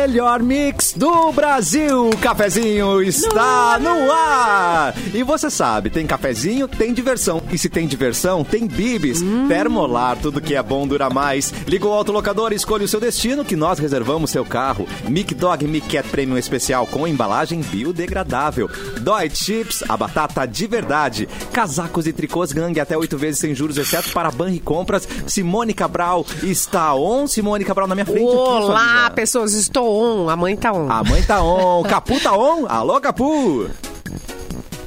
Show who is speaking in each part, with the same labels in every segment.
Speaker 1: melhor mix do Brasil. O cafezinho está no ar. E você sabe, tem cafezinho, tem diversão. E se tem diversão, tem bibis. Termolar, tudo que é bom dura mais. Liga o autolocador e escolha o seu destino que nós reservamos seu carro. Mic Dog Mic Cat Premium Especial com embalagem biodegradável. Dói Chips, a batata de verdade. Casacos e tricôs gangue até oito vezes sem juros, exceto para Banri Compras. Simone Cabral está on. Simone Cabral na minha frente. aqui,
Speaker 2: Olá,
Speaker 1: amiga.
Speaker 2: pessoas, estou on. A mãe tá on.
Speaker 1: A mãe tá on. Capu tá on? Alô, Capu?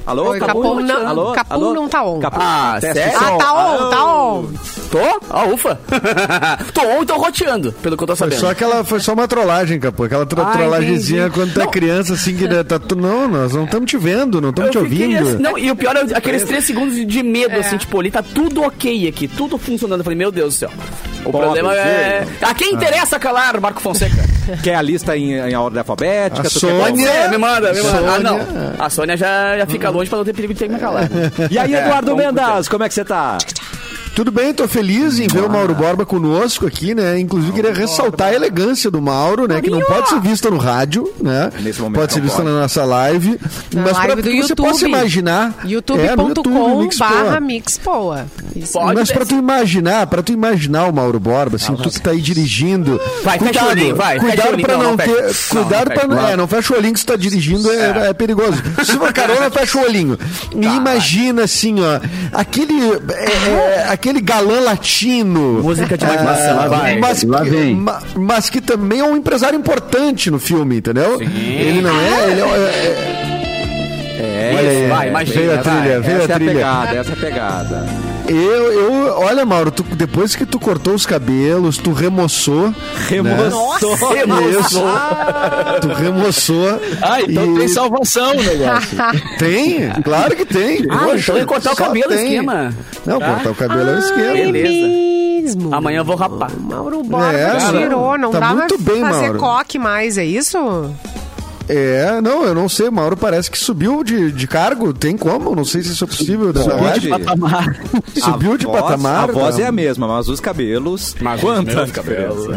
Speaker 1: Alô,
Speaker 2: Oi, Capu não-
Speaker 1: Alô?
Speaker 2: Capu
Speaker 1: Alô?
Speaker 2: não tá on.
Speaker 1: Capu,
Speaker 3: Ah,
Speaker 1: teste
Speaker 3: sério?
Speaker 2: Ah, tá on,
Speaker 1: Alô?
Speaker 2: tá on.
Speaker 3: Tô? Ah, ufa. tô on e tô roteando, pelo que eu tô
Speaker 4: Foi
Speaker 3: sabendo.
Speaker 4: só aquela, foi só uma trollagem, capô. Aquela tro
Speaker 3: Ah,
Speaker 4: trollagemzinha
Speaker 3: entendi.
Speaker 4: quando tu é
Speaker 3: Não.
Speaker 4: criança, assim, que tá tu, não, nós não estamos te vendo, não estamos te ouvindo.
Speaker 3: assim- não, e o pior é aqueles três segundos de medo, assim, tipo, ali tá tudo ok aqui, tudo funcionando. Eu falei, meu Deus do céu. O problema é. A quem interessa calar, Marco Fonseca?
Speaker 1: Quer a lista em, em ordem alfabética?
Speaker 4: A
Speaker 1: quer
Speaker 4: Sônia-?
Speaker 3: É, me manda, me manda. Ah,
Speaker 4: Sônia.
Speaker 3: não. A Sônia já, já fica longe pra não ter perigo de ter que me calar.
Speaker 1: E aí,
Speaker 3: É,
Speaker 1: Eduardo
Speaker 3: vamos
Speaker 1: Mendas, como é que você tá?
Speaker 4: Tudo bem, tô feliz em ver o Mauro Borba conosco aqui, né? Inclusive, queria ressaltar a elegância do Mauro, né? Que não pode ser vista no rádio, né?
Speaker 1: Nesse momento
Speaker 4: Pode ser
Speaker 1: não
Speaker 4: vista
Speaker 1: pode.
Speaker 4: na nossa live.
Speaker 2: Na
Speaker 4: mas
Speaker 2: do
Speaker 4: que você possa imaginar. é, no YouTube,
Speaker 2: youtube.com
Speaker 4: Mix Poa.
Speaker 2: barra mixpoa.
Speaker 4: Mas
Speaker 3: descer.
Speaker 4: tu imaginar, pra tu imaginar o Mauro Borba, assim, tu que tá aí dirigindo.
Speaker 3: Vai, fecha o olhinho, vai,
Speaker 4: Cuidado
Speaker 3: olhinho.
Speaker 4: pra
Speaker 3: Não,
Speaker 4: não,
Speaker 3: não
Speaker 4: ter.
Speaker 3: Não,
Speaker 4: cuidado
Speaker 3: não
Speaker 4: pra
Speaker 3: fecha.
Speaker 4: não. É, não fecha o olhinho que você tá dirigindo, é, é perigoso. Se for carona, fecha o olhinho. E imagina assim, ó, aquele. É, é, aquele galã latino.
Speaker 3: Música de
Speaker 4: é,
Speaker 3: motivação, lá vai,
Speaker 4: mas,
Speaker 3: lá
Speaker 4: que,
Speaker 3: vem.
Speaker 4: ma- mas que também é um empresário importante no filme, entendeu? Ele não é. Ele é, é-
Speaker 1: É,
Speaker 4: Olha aí,
Speaker 3: vai, imagina,
Speaker 4: veio a
Speaker 3: vai.
Speaker 4: trilha, veio
Speaker 1: essa
Speaker 4: a
Speaker 1: é a
Speaker 4: trilha.
Speaker 1: pegada, essa é a pegada.
Speaker 4: Eu, eu, olha, Mauro, tu- depois que tu cortou os cabelos, tu remoçou.
Speaker 1: Remoçou.
Speaker 4: Isso. tu remoçou.
Speaker 5: Ah, então
Speaker 4: e-
Speaker 5: tem salvação o negócio.
Speaker 4: Tem? Claro que tem.
Speaker 3: Ah,
Speaker 4: Poxa,
Speaker 3: então é cortar o cabelo,
Speaker 4: tem.
Speaker 3: esquema.
Speaker 4: Não, cortar o cabelo é o esquema.
Speaker 3: Beleza.
Speaker 2: Mesmo.
Speaker 3: Amanhã eu vou rapar.
Speaker 2: Mauro Borba
Speaker 4: É,
Speaker 2: tirou, não
Speaker 4: tá
Speaker 2: dá
Speaker 4: muito
Speaker 2: pra
Speaker 4: bem,
Speaker 2: fazer
Speaker 4: Mauro.
Speaker 2: coque mais, é isso?
Speaker 4: É, não, eu não sei. Mauro parece que subiu de, de cargo. Tem como? Não sei se isso é possível.
Speaker 1: Pode.
Speaker 4: rádio.
Speaker 5: Patamar.
Speaker 4: Subiu
Speaker 1: A
Speaker 4: de
Speaker 1: voz-
Speaker 4: patamar.
Speaker 1: A voz
Speaker 4: tá?
Speaker 1: é a mesma, mas os cabelos.
Speaker 3: Mas
Speaker 1: Quantas
Speaker 3: os cabelos.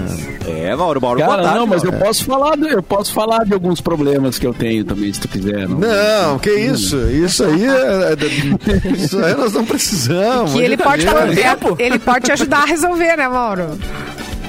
Speaker 1: É, Mauro, Mauro, boa
Speaker 5: Cara,
Speaker 1: tarde,
Speaker 5: não, mas eu
Speaker 1: Mauro.
Speaker 5: posso falar, de- eu posso falar de alguns problemas que eu tenho também, se tu quiser. Não,
Speaker 4: Não, que isso? Isso aí é, é- Isso aí nós não precisamos.
Speaker 2: Que ele pode,
Speaker 4: Brincadeira.
Speaker 3: tempo.
Speaker 2: ele pode te ajudar a resolver, né, Mauro?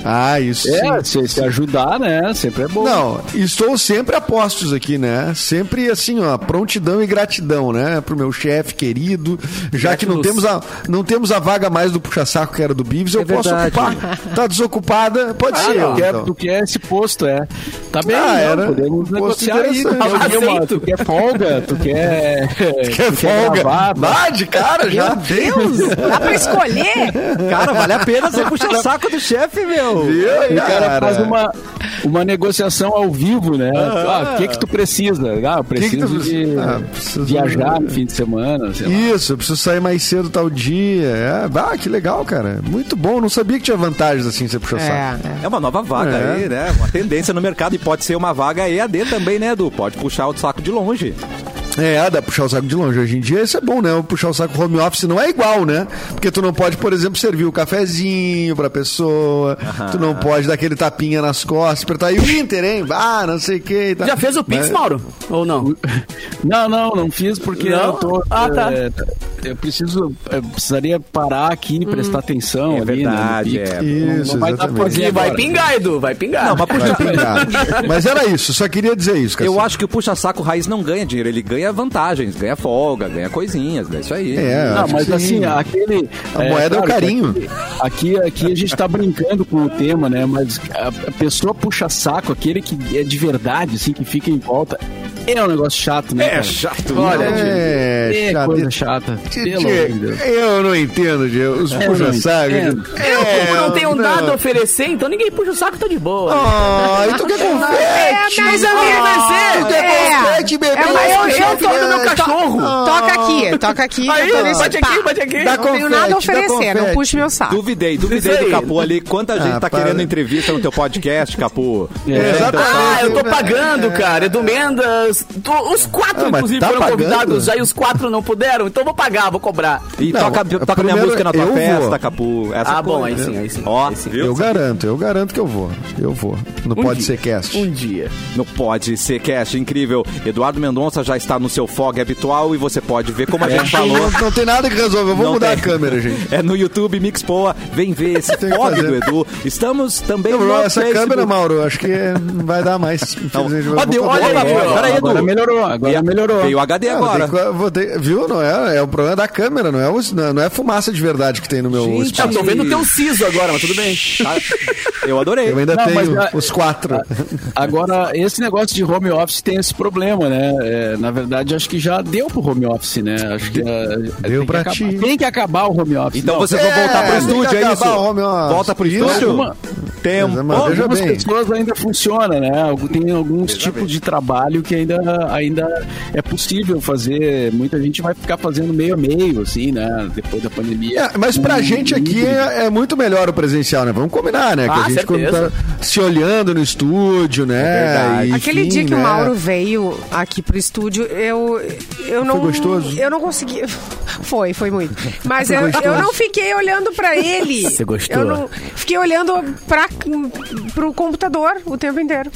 Speaker 4: Ah, isso.
Speaker 5: É, se, se ajudar, né? Sempre é bom.
Speaker 4: Não, estou sempre a postos aqui, né? Sempre assim, ó, prontidão e gratidão, né? Pro meu chefe querido. Já que não temos, a, não temos a vaga mais do puxa-saco que era do Bibs, eu posso
Speaker 1: verdade.
Speaker 4: ocupar. Tá desocupada? Pode
Speaker 5: Ah,
Speaker 4: ser.
Speaker 5: tu, quer,
Speaker 4: então.
Speaker 5: tu quer esse posto, é. Tá bem,
Speaker 4: Ah,
Speaker 5: não,
Speaker 4: era
Speaker 5: podemos negociar aí. qualquer uma.
Speaker 3: Aceito.
Speaker 5: Tu quer folga, tu quer...
Speaker 4: Quer folga?
Speaker 5: gravar,
Speaker 4: Vá de cara já.
Speaker 2: Deus, dá pra escolher?
Speaker 1: Cara, vale a pena você puxar saco do chefe, meu.
Speaker 4: Viu,
Speaker 5: O cara faz uma, uma negociação ao vivo, né? Ah, o que que tu precisa? Ah, eu
Speaker 4: que que
Speaker 5: preciso
Speaker 4: tu-
Speaker 5: de
Speaker 4: Ah, preciso-
Speaker 5: viajar no fim de semana, sei lá.
Speaker 4: Isso, eu preciso sair mais cedo tal dia. É, ah, que legal, cara. Muito bom. Não sabia que tinha vantagens assim, você puxa saco.
Speaker 2: É, é.
Speaker 1: É uma nova vaga
Speaker 4: É.
Speaker 1: aí, né? Uma tendência no mercado e pode ser uma vaga EAD também, né, Edu? Pode puxar o saco de longe.
Speaker 4: É, dá pra puxar o saco de longe. Hoje em dia isso é bom, né? O puxar o saco home office não é igual, né? Porque tu não pode, por exemplo, servir o cafezinho pra pessoa, tu não pode dar aquele tapinha nas costas, apertar aí o Inter, hein? Ah, não sei o que tal.
Speaker 3: Já fez o Pix,
Speaker 4: Mas-
Speaker 3: Mauro? Ou não?
Speaker 5: Não, não, não fiz porque
Speaker 3: Não?
Speaker 5: eu tô.
Speaker 3: Ah, tá.
Speaker 5: é, eu preciso. Eu precisaria parar aqui e prestar atenção
Speaker 1: É
Speaker 5: ali,
Speaker 1: verdade,
Speaker 5: né? no Pix.
Speaker 1: é.
Speaker 4: Isso,
Speaker 5: não vai dar
Speaker 3: Porque vai pingar, Edu, vai pingar.
Speaker 1: Não, mas puxa,
Speaker 4: Vai pingar. Mas era isso, só queria dizer isso,
Speaker 1: eu acho que o puxa-saco raiz não ganha dinheiro, ele ganha vantagens, ganha folga, ganha coisinhas, é isso aí.
Speaker 4: É,
Speaker 5: Não, mas
Speaker 4: que
Speaker 5: assim,
Speaker 4: sim.
Speaker 5: aquele.
Speaker 4: A moeda é o
Speaker 5: claro que
Speaker 4: carinho.
Speaker 5: Aqui, aqui a gente tá brincando com o tema, né? Mas a, a pessoa puxa saco, aquele que é de verdade, assim, que fica em volta. É um negócio chato, né?
Speaker 1: É
Speaker 5: cara?
Speaker 1: chato.
Speaker 5: Olha,
Speaker 4: É,
Speaker 5: é
Speaker 4: chato.
Speaker 5: coisa chata.
Speaker 4: Tchê,
Speaker 5: Pelo amor de Deus.
Speaker 4: eu não entendo, Diego. Os
Speaker 5: Eu
Speaker 4: puxa
Speaker 5: não
Speaker 4: saco.
Speaker 5: entendo.
Speaker 3: Eu, como não tenho
Speaker 4: não.
Speaker 3: nada a oferecer, então ninguém puxa o saco, tô de boa.
Speaker 4: Ah, e tu quer confete?
Speaker 3: mas eu ia vencer.
Speaker 4: Tu quer
Speaker 2: É.
Speaker 4: confete, bebê?
Speaker 2: É, mas eu- eu tô
Speaker 3: no meu cachorro.
Speaker 2: Toca aqui, toca aqui.
Speaker 3: Aí, bate aqui, bate aqui.
Speaker 2: Não tenho nada a oferecer, não puxe meu saco.
Speaker 1: Duvidei, duvidei do
Speaker 3: aí.
Speaker 1: Capu ali. Quanta gente
Speaker 4: Ah,
Speaker 1: tá querendo entrevista no teu podcast, Capu?
Speaker 5: É,
Speaker 4: exatamente.
Speaker 3: Ah, eu tô pagando, cara. Edu Mendas, convidados. Os quatro,
Speaker 4: Ah,
Speaker 3: inclusive,
Speaker 4: tá
Speaker 3: foram
Speaker 4: pagando?
Speaker 3: convidados. Aí os quatro não puderam. Então eu vou pagar, vou cobrar.
Speaker 1: E
Speaker 4: Não,
Speaker 1: toca, toca minha música na tua
Speaker 4: eu
Speaker 1: festa,
Speaker 4: vou.
Speaker 1: Capu. Essa
Speaker 3: Ah, bom,
Speaker 1: coisa.
Speaker 3: aí sim, aí sim,
Speaker 1: Ó,
Speaker 3: aí sim.
Speaker 1: viu?
Speaker 4: Eu garanto, eu garanto que eu vou. Eu vou. Não pode
Speaker 3: dia.
Speaker 4: ser cast.
Speaker 3: Um dia.
Speaker 1: No Pode Ser Cast, incrível. Eduardo Mendonça já está no seu fog habitual e você pode ver como a gente falou.
Speaker 4: Não, não tem nada que resolve. Eu vou
Speaker 1: Não
Speaker 4: mudar
Speaker 1: tem.
Speaker 4: a câmera, gente.
Speaker 1: É no YouTube Mix Poa. Vem ver esse fog do Edu. Estamos também
Speaker 4: Não,
Speaker 1: no
Speaker 4: essa
Speaker 1: Facebook.
Speaker 4: câmera, Mauro, acho que não vai dar mais. Infelizmente, eu
Speaker 1: Ó,
Speaker 4: vou
Speaker 1: deu- olha aí,
Speaker 3: É,
Speaker 1: ó.
Speaker 5: Agora melhorou, agora melhorou.
Speaker 1: Veio o HD
Speaker 4: É, vou ter
Speaker 1: agora.
Speaker 4: vou ter- viu? Não é, é o problema da câmera, não é, o- não é fumaça de verdade que tem no meu
Speaker 1: Gente,
Speaker 4: espaço.
Speaker 3: Eu tô vendo o teu siso agora, mas tudo bem.
Speaker 1: Tá? Eu adorei.
Speaker 4: Eu ainda
Speaker 5: Não,
Speaker 4: tenho
Speaker 5: mas,
Speaker 4: os quatro.
Speaker 5: Agora, esse negócio de home office tem esse problema, né? É, na verdade, acho que já deu pro home office, né? Acho que é, tem que
Speaker 4: pra
Speaker 5: acabar-
Speaker 4: ti.
Speaker 5: Tem que acabar o home office.
Speaker 1: Então
Speaker 5: Não,
Speaker 1: vocês vão
Speaker 4: É,
Speaker 1: voltar pro
Speaker 4: tem
Speaker 1: estúdio, é isso?
Speaker 4: acabar o home office.
Speaker 1: Volta pro
Speaker 4: Isso.
Speaker 1: estúdio?
Speaker 5: Alguma-
Speaker 1: Tempo.
Speaker 4: Mas veja
Speaker 5: algumas
Speaker 4: bem.
Speaker 5: pessoas ainda funciona, né? Tem alguns tipos de trabalho que ainda, ainda é possível fazer. Muita gente vai ficar fazendo meio a meio, assim, né? Depois da pandemia.
Speaker 4: É, mas pra
Speaker 5: Um
Speaker 4: gente aqui é, é muito melhor o presencial, né? Vamos combinar, né? Que
Speaker 3: Ah,
Speaker 4: a gente quando tá se olhando no estúdio, né?
Speaker 1: verdade.
Speaker 4: E,
Speaker 2: Aquele
Speaker 4: enfim,
Speaker 2: dia que o
Speaker 4: né?
Speaker 2: Mauro veio aqui pro estúdio, eu, eu não.
Speaker 4: gostoso?
Speaker 2: Eu não consegui. Foi, foi muito. Mas
Speaker 4: Foi
Speaker 2: eu,
Speaker 4: gostoso.
Speaker 2: eu não fiquei olhando pra ele.
Speaker 3: Você gostou?
Speaker 2: Eu não. Fiquei olhando pra, pro computador o tempo inteiro.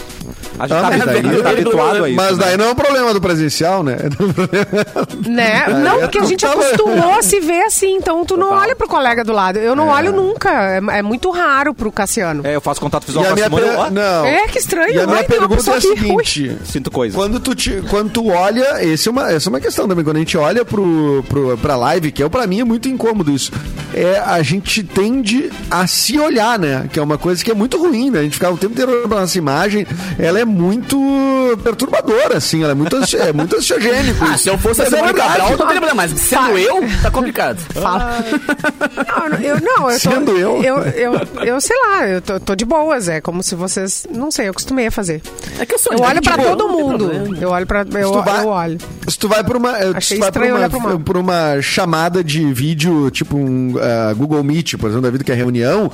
Speaker 1: A gente
Speaker 4: Ah,
Speaker 1: tá,
Speaker 4: mas daí-
Speaker 1: tá- tá habituado a isso.
Speaker 4: Mas
Speaker 1: né?
Speaker 4: Daí não é um problema do presencial, né?
Speaker 2: Né? Não,
Speaker 4: é
Speaker 2: porque a gente
Speaker 4: total-
Speaker 2: acostumou a se ver assim, então tu não olha pro colega do lado. Eu não olho nunca. É, é muito raro pro Cassiano.
Speaker 1: É, eu faço contato visual com a
Speaker 4: minha
Speaker 1: Simone.
Speaker 4: per- Não.
Speaker 2: É, que estranho.
Speaker 4: E a minha
Speaker 2: Ai,
Speaker 4: pergunta é a
Speaker 2: aqui. Ui.
Speaker 4: seguinte.
Speaker 1: Sinto coisas.
Speaker 4: Quando tu, te, quando tu olha, esse é uma, essa é uma questão também. Quando a gente olha pro, pro, pra live, que é pra mim é muito incômodo isso, é a gente tende a se olhar, né? Que é uma coisa que é muito ruim, né? A gente ficar o tempo inteiro olhando pra nossa imagem, ela é muito perturbadora, assim, ela é muito, ansi- é muito ansiogênico.
Speaker 3: Ah, se eu fosse a
Speaker 4: é
Speaker 3: Simone
Speaker 4: verdade.
Speaker 3: Cabral, não teria problema. Mas sendo eu, tá complicado.
Speaker 2: Fala. Não, eu não, eu tô,
Speaker 4: Sendo eu.
Speaker 2: eu. Eu, eu sei lá, eu tô, tô de boas. É como se vocês. Não sei, eu costumei a fazer.
Speaker 3: É que eu sou
Speaker 2: Eu
Speaker 3: de
Speaker 2: olho pra
Speaker 3: boa,
Speaker 2: todo mundo. Eu olho pra. Eu,
Speaker 4: Se tu vai-
Speaker 2: eu olho.
Speaker 4: Se tu vai por uma, eh,
Speaker 2: Achei
Speaker 4: se tu vai por
Speaker 2: estranho
Speaker 4: uma,
Speaker 2: olhar pro mapa.
Speaker 4: por uma chamada de vídeo, tipo um ah, Google Meet, por exemplo, da vida que é reunião,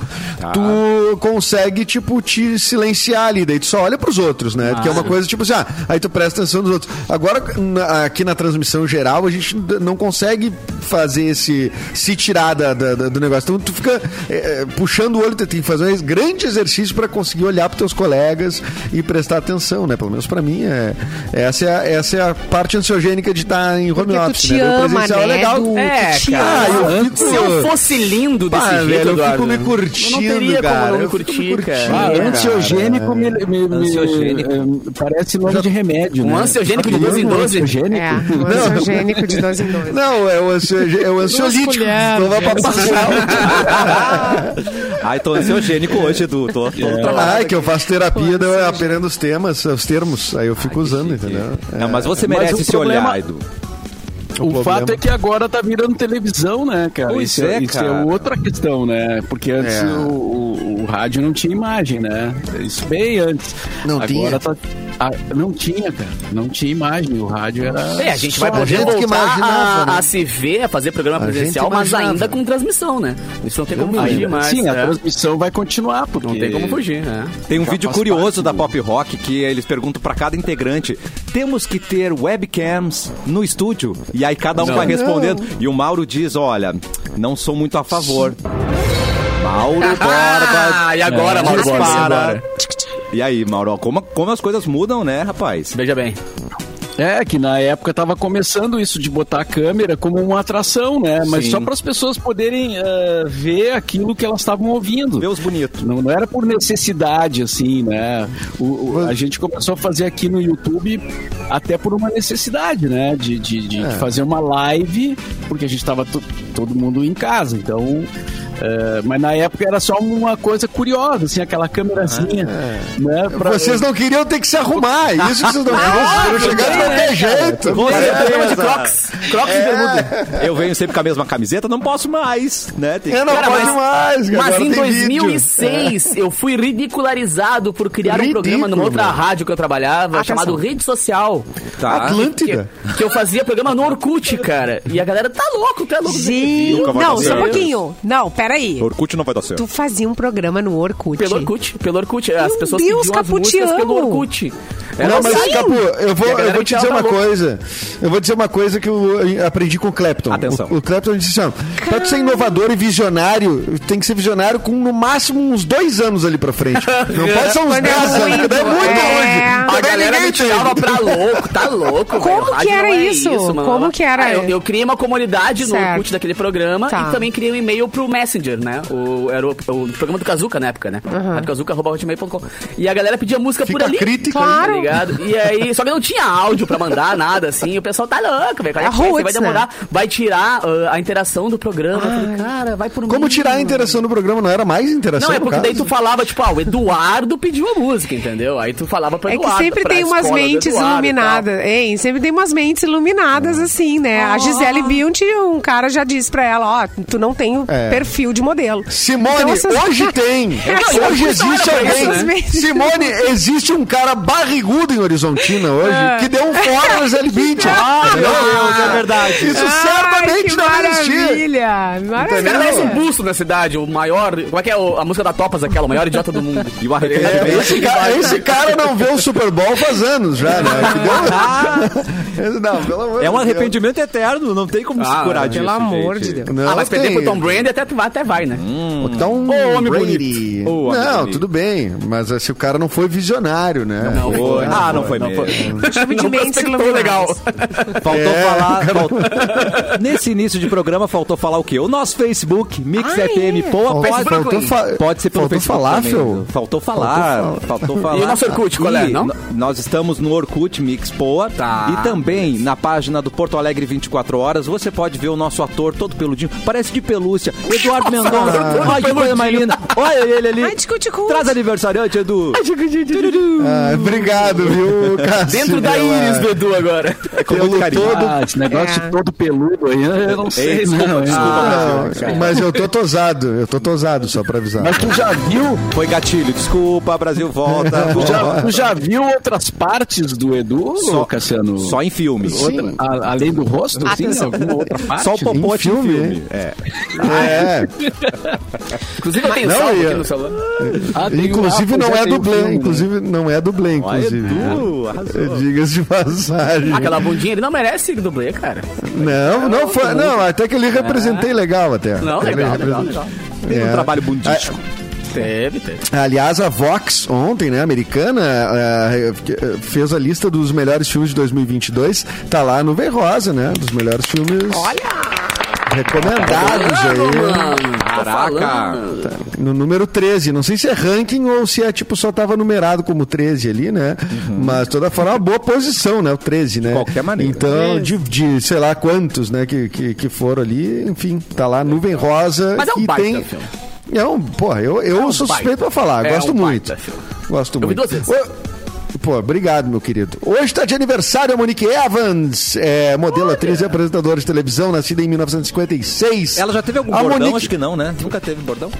Speaker 4: tu consegue, tipo, te silenciar ali, daí tu só olha pros outros, né? Porque é uma coisa, tipo assim, ah, aí tu presta atenção nos outros. Agora, na- aqui na transmissão geral, a gente não consegue fazer esse, se tirar da, da- da- do negócio. Então tu fica eh, eh, puxando o olho, tu tem que fazer um grande exercício pra conseguir olhar pros teus colegas e prestar atenção, né? Pelo menos pra mim, é, essa, é a, essa é a parte ansiogênica de estar em home
Speaker 2: Porque tu
Speaker 4: office,
Speaker 2: te
Speaker 4: né? Daí o
Speaker 2: ama,
Speaker 4: presencial é
Speaker 2: né,
Speaker 4: legal.
Speaker 2: Edu?
Speaker 3: É,
Speaker 2: Tu te
Speaker 3: cara.
Speaker 2: Ama.
Speaker 4: eu fico...
Speaker 3: Se eu fosse lindo desse
Speaker 4: Pá,
Speaker 3: jeito,
Speaker 4: velho, eu
Speaker 3: Eduardo,
Speaker 4: fico me
Speaker 3: eu não
Speaker 4: curtindo,
Speaker 3: teria
Speaker 4: cara.
Speaker 3: como não me
Speaker 4: Eu fico
Speaker 3: curtir,
Speaker 4: me curtindo,
Speaker 3: cara.
Speaker 5: Ah,
Speaker 4: cara.
Speaker 5: ansiogênico me, me- me-
Speaker 1: Ansiogênico.
Speaker 5: eh, parece nome de remédio.
Speaker 3: Um
Speaker 5: né?
Speaker 3: ansiogênico de 12 em 12.
Speaker 5: Ansiogênico?
Speaker 2: É, um ansiogênico de dois em dois.
Speaker 4: Não, é o, ansio, é o ansiolítico. Não vai pra passar.
Speaker 1: Ai, tô ansiogênico hoje, Edu. Tô, tô
Speaker 3: É.
Speaker 4: Ah, é
Speaker 1: aqui.
Speaker 4: que eu faço terapia, daí eu aprendo os temas, os termos, aí eu fico usando, entendeu?
Speaker 1: Não, mas você
Speaker 5: Mas
Speaker 1: merece
Speaker 5: o
Speaker 1: se
Speaker 5: problema-
Speaker 1: olhar, Edu.
Speaker 5: O
Speaker 4: problema.
Speaker 5: fato é que agora tá virando televisão, né, cara?
Speaker 1: Pois
Speaker 5: isso
Speaker 1: é,
Speaker 5: isso
Speaker 1: cara.
Speaker 5: é outra questão, né? Porque antes
Speaker 4: É.
Speaker 5: o, o- o rádio não tinha imagem, né? Isso bem antes.
Speaker 4: Não
Speaker 5: agora
Speaker 4: tinha?
Speaker 5: Tá, ah, não tinha, cara. Não tinha imagem. O rádio era.
Speaker 3: É, a gente vai
Speaker 4: a
Speaker 3: poder voltar
Speaker 4: imaginava,
Speaker 3: a,
Speaker 4: né?
Speaker 3: a se ver, a fazer programa
Speaker 4: A
Speaker 3: presencial, mas ainda com transmissão, né? Isso não tem como fugir mais.
Speaker 5: Sim, a
Speaker 3: é.
Speaker 5: transmissão vai continuar, porque.
Speaker 3: Não tem como fugir, né?
Speaker 1: Tem um
Speaker 5: Já
Speaker 1: vídeo curioso da Pop Rock que eles perguntam pra cada integrante: temos que ter webcams no estúdio? E aí cada um vai respondendo. E o Mauro diz: olha, não sou muito a favor. Mauro Borba.
Speaker 3: Ah, e agora, Mauro Borba?
Speaker 1: E aí, Mauro, como, como as coisas mudam, né, rapaz?
Speaker 3: Veja bem.
Speaker 5: É, que na época tava começando isso de botar a câmera como uma atração, né? Mas
Speaker 1: Sim.
Speaker 5: só para as pessoas poderem eh, ver aquilo que elas estavam ouvindo.
Speaker 1: Deus bonito.
Speaker 5: Não, não era por necessidade, assim, né? O, o- a gente começou a fazer aqui no YouTube até por uma necessidade, né? De, de, de
Speaker 4: É.
Speaker 5: fazer uma live, porque a gente tava to- todo mundo em casa, então... eh, mas na época era só uma coisa curiosa, assim, aquela câmerazinha, né? pra-
Speaker 4: Vocês não queriam ter que se arrumar, é isso que vocês não queriam, vocês queriam chegar de qualquer jeito.
Speaker 3: Fazer programa de. Crocs. Crocs de bermuda.
Speaker 1: Eu venho sempre com a mesma camiseta, não posso mais, né? Tem que-
Speaker 4: É, não
Speaker 3: Cara, mas-
Speaker 4: mais, cara,
Speaker 3: Mas em
Speaker 4: tem vídeo.
Speaker 3: 2006 eu fui ridicularizado por criar um programa numa outra
Speaker 4: Ridículo.
Speaker 3: rádio que eu trabalhava,
Speaker 2: Atenção.
Speaker 3: chamado Rede Social.
Speaker 1: Tá.
Speaker 4: Atlântida.
Speaker 3: Que, que eu fazia programa no Orkut, cara. E a galera tá louco, tá louco.
Speaker 2: Gente,
Speaker 1: vai
Speaker 2: não, só um pouquinho. Não, pera peraí.
Speaker 1: Orkut não vai dar certo.
Speaker 2: Tu fazia um programa no Orkut.
Speaker 3: Pelo Orkut, pelo Orkut. As
Speaker 2: Meu
Speaker 3: pessoas
Speaker 2: Deus,
Speaker 3: pediam as
Speaker 2: Capu, te
Speaker 3: músicas pelo. Orkut. Era
Speaker 4: Não, mas
Speaker 3: assim.
Speaker 4: Capu, eu vou, eu vou te dizer uma
Speaker 3: louco.
Speaker 4: coisa. Eu vou dizer uma coisa que eu aprendi com o Clapton.
Speaker 1: Atenção.
Speaker 4: O, o Clapton disse assim: ó, pra tu ser inovador e visionário, tem que ser visionário com no máximo uns dois anos ali pra frente. Não pode ser uns
Speaker 2: Quando é
Speaker 4: 10 anos, é muito
Speaker 2: é.
Speaker 4: longe.
Speaker 3: A galera
Speaker 4: ninguém
Speaker 3: me tirava pra louco, tá louco.
Speaker 2: Como
Speaker 3: velho.
Speaker 2: que era
Speaker 3: é
Speaker 2: isso?
Speaker 3: mano.
Speaker 2: Como que era?
Speaker 3: Ah, eu, eu criei uma comunidade no
Speaker 2: Certo.
Speaker 3: Orkut daquele programa
Speaker 2: Tá.
Speaker 3: e também criei um e-mail pro Messenger, né? O, era o, o programa do Kazuca na época, né? Uhum. Kazuca.hotmail.com. E a galera pedia música por
Speaker 4: Fica
Speaker 3: ali.
Speaker 4: a crítica.
Speaker 2: Claro.
Speaker 3: Tá ligado? E aí, só que não tinha áudio pra mandar nada assim. E o pessoal tá louco, velho. É vai
Speaker 2: roots,
Speaker 3: demorar,
Speaker 2: né?
Speaker 3: vai tirar ah, a interação do programa. Eu falei, cara, vai por
Speaker 4: Como
Speaker 3: mim,
Speaker 4: tirar a interação do programa? Não era mais interação?
Speaker 3: Não, é porque daí tu falava, tipo, ah, o Eduardo pediu a música, entendeu? Aí tu falava pro
Speaker 2: É que
Speaker 3: Eduardo.
Speaker 2: sempre
Speaker 3: pra
Speaker 2: tem umas mentes
Speaker 3: Eduardo
Speaker 2: iluminadas, hein? Sempre tem umas mentes iluminadas, assim, né? A Gisele Bündchen, um cara já disse pra ela, ó, tu não tem o
Speaker 4: É.
Speaker 2: perfil de modelo.
Speaker 4: Simone,
Speaker 2: Então, essas-
Speaker 4: hoje tem.
Speaker 3: Não,
Speaker 4: hoje
Speaker 3: eu
Speaker 4: existe alguém.
Speaker 2: essas mentes.
Speaker 4: Simone, existe um cara barrigudo em Horizontina hoje
Speaker 2: É.
Speaker 4: que deu um fora Gisele Bündchen.
Speaker 1: Ah, meu Deus, é verdade.
Speaker 4: Isso
Speaker 2: Ai,
Speaker 4: certamente deve existir.
Speaker 2: maravilha! Maravilha!
Speaker 3: merece um busto na cidade, o maior. Como é que é a música da Topas, aquela, o maior idiota do mundo.
Speaker 1: E o
Speaker 4: É,
Speaker 1: arrependimento.
Speaker 4: esse, cara, esse cara não vê o Super Bowl faz anos já, né? Que deu- não, pelo amor
Speaker 1: É um
Speaker 4: de Deus.
Speaker 1: arrependimento eterno, não tem como se
Speaker 3: Ah,
Speaker 1: curar
Speaker 3: é.
Speaker 1: disso.
Speaker 2: Pelo amor
Speaker 1: gente.
Speaker 2: de Deus.
Speaker 4: Não,
Speaker 3: ah, mas perder pro Tom Brady até, até vai, né?
Speaker 4: Tom
Speaker 3: Ô, homem
Speaker 4: Brady.
Speaker 1: bonito. Homem
Speaker 4: não,
Speaker 1: bonito.
Speaker 4: tudo bem, mas se o cara não foi visionário, né?
Speaker 3: Não
Speaker 1: Foi. Ah, não foi
Speaker 3: Não Não prospectou
Speaker 2: iluminadas.
Speaker 3: legal.
Speaker 1: Faltou
Speaker 4: É,
Speaker 1: falar. faltou- Nesse início de programa, faltou falar o quê? O nosso Facebook, Mix
Speaker 2: Ah,
Speaker 1: FM.
Speaker 2: é.
Speaker 1: Pô, pode,
Speaker 4: Faltou fa-
Speaker 1: pode ser pelo
Speaker 4: faltou
Speaker 1: Facebook.
Speaker 4: falafel?
Speaker 1: também. Faltou falar. Faltou falar.
Speaker 3: E o nosso Orkut, qual é, não?
Speaker 1: Nós estamos no Orkut Mix Poa.
Speaker 3: Tá.
Speaker 1: E também na página do Porto Alegre 24 Horas, você pode ver o nosso ator todo peludinho. Parece de pelúcia. Eduardo Mendonça. Ai, que coisa mais linda. Olha ele ali.
Speaker 2: Ai.
Speaker 1: Traz aniversariante, Edu.
Speaker 4: Ah, obrigado, viu, Cássio?
Speaker 3: Dentro da
Speaker 4: pela-
Speaker 3: íris do Edu agora.
Speaker 1: Com muito carinho.
Speaker 5: Ah, esse negócio
Speaker 2: É.
Speaker 5: todo peludo aí, eu não sei,
Speaker 1: desculpa,
Speaker 5: não.
Speaker 1: desculpa.
Speaker 4: Não,
Speaker 1: Ah,
Speaker 4: mas eu tô tosado, eu tô tosado, só pra avisar.
Speaker 5: Mas tu já viu,
Speaker 1: Foi gatilho. Desculpa, Brasil volta.
Speaker 5: tu já, tu já viu outras partes do Edu,
Speaker 1: Só-
Speaker 5: Cassiano?
Speaker 1: Só em filme.
Speaker 5: Outra- a- além do rosto,
Speaker 2: Atenção.
Speaker 5: alguma outra parte?
Speaker 1: Só o popote em
Speaker 4: filme,
Speaker 1: filme. É.
Speaker 4: É,
Speaker 3: Inclusive eu tenho
Speaker 4: Não,
Speaker 3: salvo
Speaker 4: ia-
Speaker 3: aqui no celular.
Speaker 5: Ah, um-
Speaker 4: inclusive
Speaker 5: ah,
Speaker 4: não é
Speaker 5: um
Speaker 4: dublê,
Speaker 5: filme, né?
Speaker 4: inclusive não é dublê,
Speaker 1: Olha,
Speaker 4: inclusive.
Speaker 1: Edu, arrasou.
Speaker 4: Diga-se de passagem.
Speaker 3: Aquela bundinha, ele não merece dublê, cara.
Speaker 4: Não, não foi, não, até que ele representei legal até.
Speaker 3: Não,
Speaker 4: Até
Speaker 3: legal,
Speaker 4: ele
Speaker 3: legal, legal.
Speaker 1: Tem um
Speaker 4: É.
Speaker 1: trabalho bundístico.
Speaker 3: Teve, teve.
Speaker 4: Aliás, a Vox, ontem, né, americana, eh, fez a lista dos melhores filmes de 2022. Tá lá no Nuvem Rosa, né? Dos melhores filmes recomendados aí.
Speaker 1: Caraca.
Speaker 4: No número 13. Não sei se é ranking ou se é tipo só tava numerado como 13 ali, né? Mas de toda forma, é uma boa posição, né? O 13, né?
Speaker 1: qualquer maneira.
Speaker 4: Então, de, de sei lá quantos, né, que, que, que foram ali, enfim, tá lá Nuvem Rosa.
Speaker 3: Mas é um
Speaker 4: que
Speaker 3: baita
Speaker 4: tem.
Speaker 3: filme.
Speaker 4: É um, porra, eu, eu
Speaker 3: um
Speaker 4: sou
Speaker 3: baita.
Speaker 4: suspeito pra falar,
Speaker 3: É
Speaker 4: gosto
Speaker 3: um
Speaker 4: muito.
Speaker 3: baita.
Speaker 4: Gosto
Speaker 3: Eu vi
Speaker 4: muito.
Speaker 3: duas vezes.
Speaker 4: Ô, Pô, obrigado, meu querido. Hoje está de aniversário a Monique Evans, é, modelo, atriz e apresentadora de televisão, nascida em 1956.
Speaker 1: Ela já teve algum
Speaker 4: A
Speaker 1: bordão?
Speaker 4: Monique-
Speaker 1: Acho que não, né? Nunca teve bordão.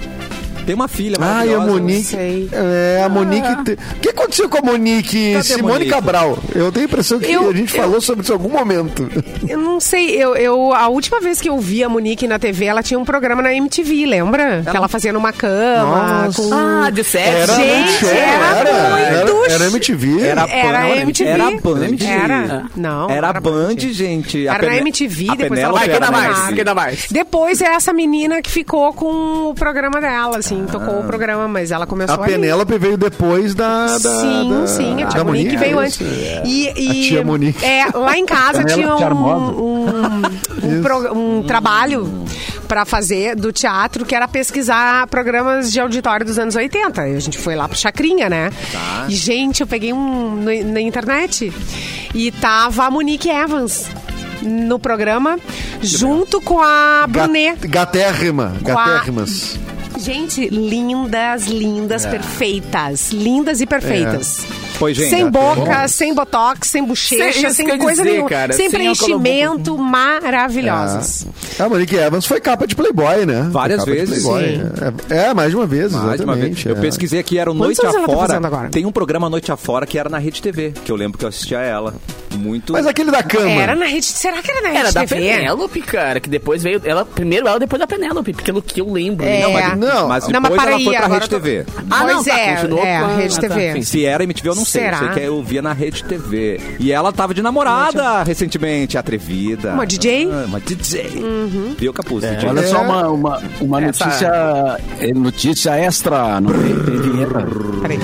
Speaker 1: Tem uma filha
Speaker 4: Ai, a
Speaker 1: maravilhosa.
Speaker 4: Monique.
Speaker 2: sei.
Speaker 4: É, a Monique. te- O que aconteceu com a Monique
Speaker 1: Cadê a
Speaker 4: Simone
Speaker 1: Monique?
Speaker 4: Cabral? Eu tenho a impressão que
Speaker 2: Eu-
Speaker 4: a gente
Speaker 2: eu-
Speaker 4: falou sobre isso em algum momento.
Speaker 2: Eu não sei, eu, eu- a última vez que eu vi a Monique na TV, ela tinha um programa na MTV, lembra? Que ela fazia numa cama,
Speaker 4: Nossa.
Speaker 2: com...
Speaker 3: Ah, de sexo.
Speaker 2: Gente,
Speaker 4: muito show,
Speaker 2: era muito
Speaker 4: era, era MTV.
Speaker 1: Era
Speaker 2: Era
Speaker 1: Band,
Speaker 2: MTV.
Speaker 1: Era Band.
Speaker 2: Era. Não,
Speaker 1: Era
Speaker 2: era
Speaker 1: Band,
Speaker 2: Band.
Speaker 1: gente. A
Speaker 2: Era na MTV,
Speaker 1: a
Speaker 2: depois ela
Speaker 3: Vai, quem
Speaker 1: era
Speaker 3: dá mais? Quem dá mais?
Speaker 2: Depois é essa menina que ficou com o programa dela, assim, tocou o programa, mas ela começou
Speaker 4: A
Speaker 2: ali.
Speaker 4: Penélope veio depois da. da
Speaker 2: Sim,
Speaker 4: da-
Speaker 2: sim, a tia
Speaker 4: da
Speaker 2: Monique, veio antes.
Speaker 4: isso.
Speaker 2: E, e-
Speaker 4: A tia Monique.
Speaker 2: É, lá em casa tinha um, um, um, pro- um trabalho pra fazer do teatro que era pesquisar programas de auditório dos anos 80. E a gente foi lá pro Chacrinha, né? E, gente, eu peguei um no- na internet e tava a Monique Evans no programa junto com a Brunet.
Speaker 4: Ga- Gatérrima. Gatérrimas.
Speaker 2: Gente, lindas, lindas, perfeitas. Lindas e perfeitas.
Speaker 1: Pois, gente,
Speaker 2: sem
Speaker 1: até-
Speaker 2: boca, sem botox, sem
Speaker 3: Sem-
Speaker 2: bochecha, sem
Speaker 3: ia
Speaker 2: coisa
Speaker 3: dizer,
Speaker 2: nenhuma.
Speaker 3: cara,
Speaker 2: sem
Speaker 3: sem
Speaker 2: preenchimento, maravilhosas.
Speaker 4: A Monique Evans foi capa de Playboy, né?
Speaker 1: Várias vezes,
Speaker 4: Playboy. É, é, mais de uma vez,
Speaker 1: Mais de uma vez.
Speaker 4: exatamente.
Speaker 1: Eu
Speaker 4: é.
Speaker 1: pesquisei aqui, era o Noite
Speaker 2: tá
Speaker 1: Afora.
Speaker 2: agora?
Speaker 1: Tem um programa Noite Afora que era na Rede TV, que eu lembro que eu assistia a ela. Muito.
Speaker 4: Mas aquele da cama.
Speaker 2: Era na rede. Será que era na rede
Speaker 3: Era da
Speaker 2: TV?
Speaker 3: Penélope, cara, que depois veio. Ela, primeiro ela, depois da Penélope, pelo que eu lembro.
Speaker 2: É.
Speaker 3: Não, mas-
Speaker 4: Não,
Speaker 1: Mas
Speaker 2: Não,
Speaker 1: depois
Speaker 2: mas para
Speaker 1: ela
Speaker 2: aí,
Speaker 1: foi pra Rede
Speaker 2: tô-
Speaker 1: TV.
Speaker 3: Ah, não,
Speaker 2: Pois
Speaker 3: tá,
Speaker 2: é,
Speaker 3: continuou
Speaker 2: é,
Speaker 3: com
Speaker 2: a Rede
Speaker 3: ah,
Speaker 2: TV.
Speaker 3: sim.
Speaker 1: Se era MTV, eu não sei.
Speaker 2: Será?
Speaker 1: Eu sei que eu via na Rede TV. E ela tava de namorada recentemente, atrevida.
Speaker 2: Uma DJ?
Speaker 1: Ah, uma DJ. Viu, Capuz? DJ.
Speaker 5: É, Olha só uma, uma, uma
Speaker 3: Essa-
Speaker 5: notícia, é, notícia extra, não tem, tem vinheta.
Speaker 2: Peraí.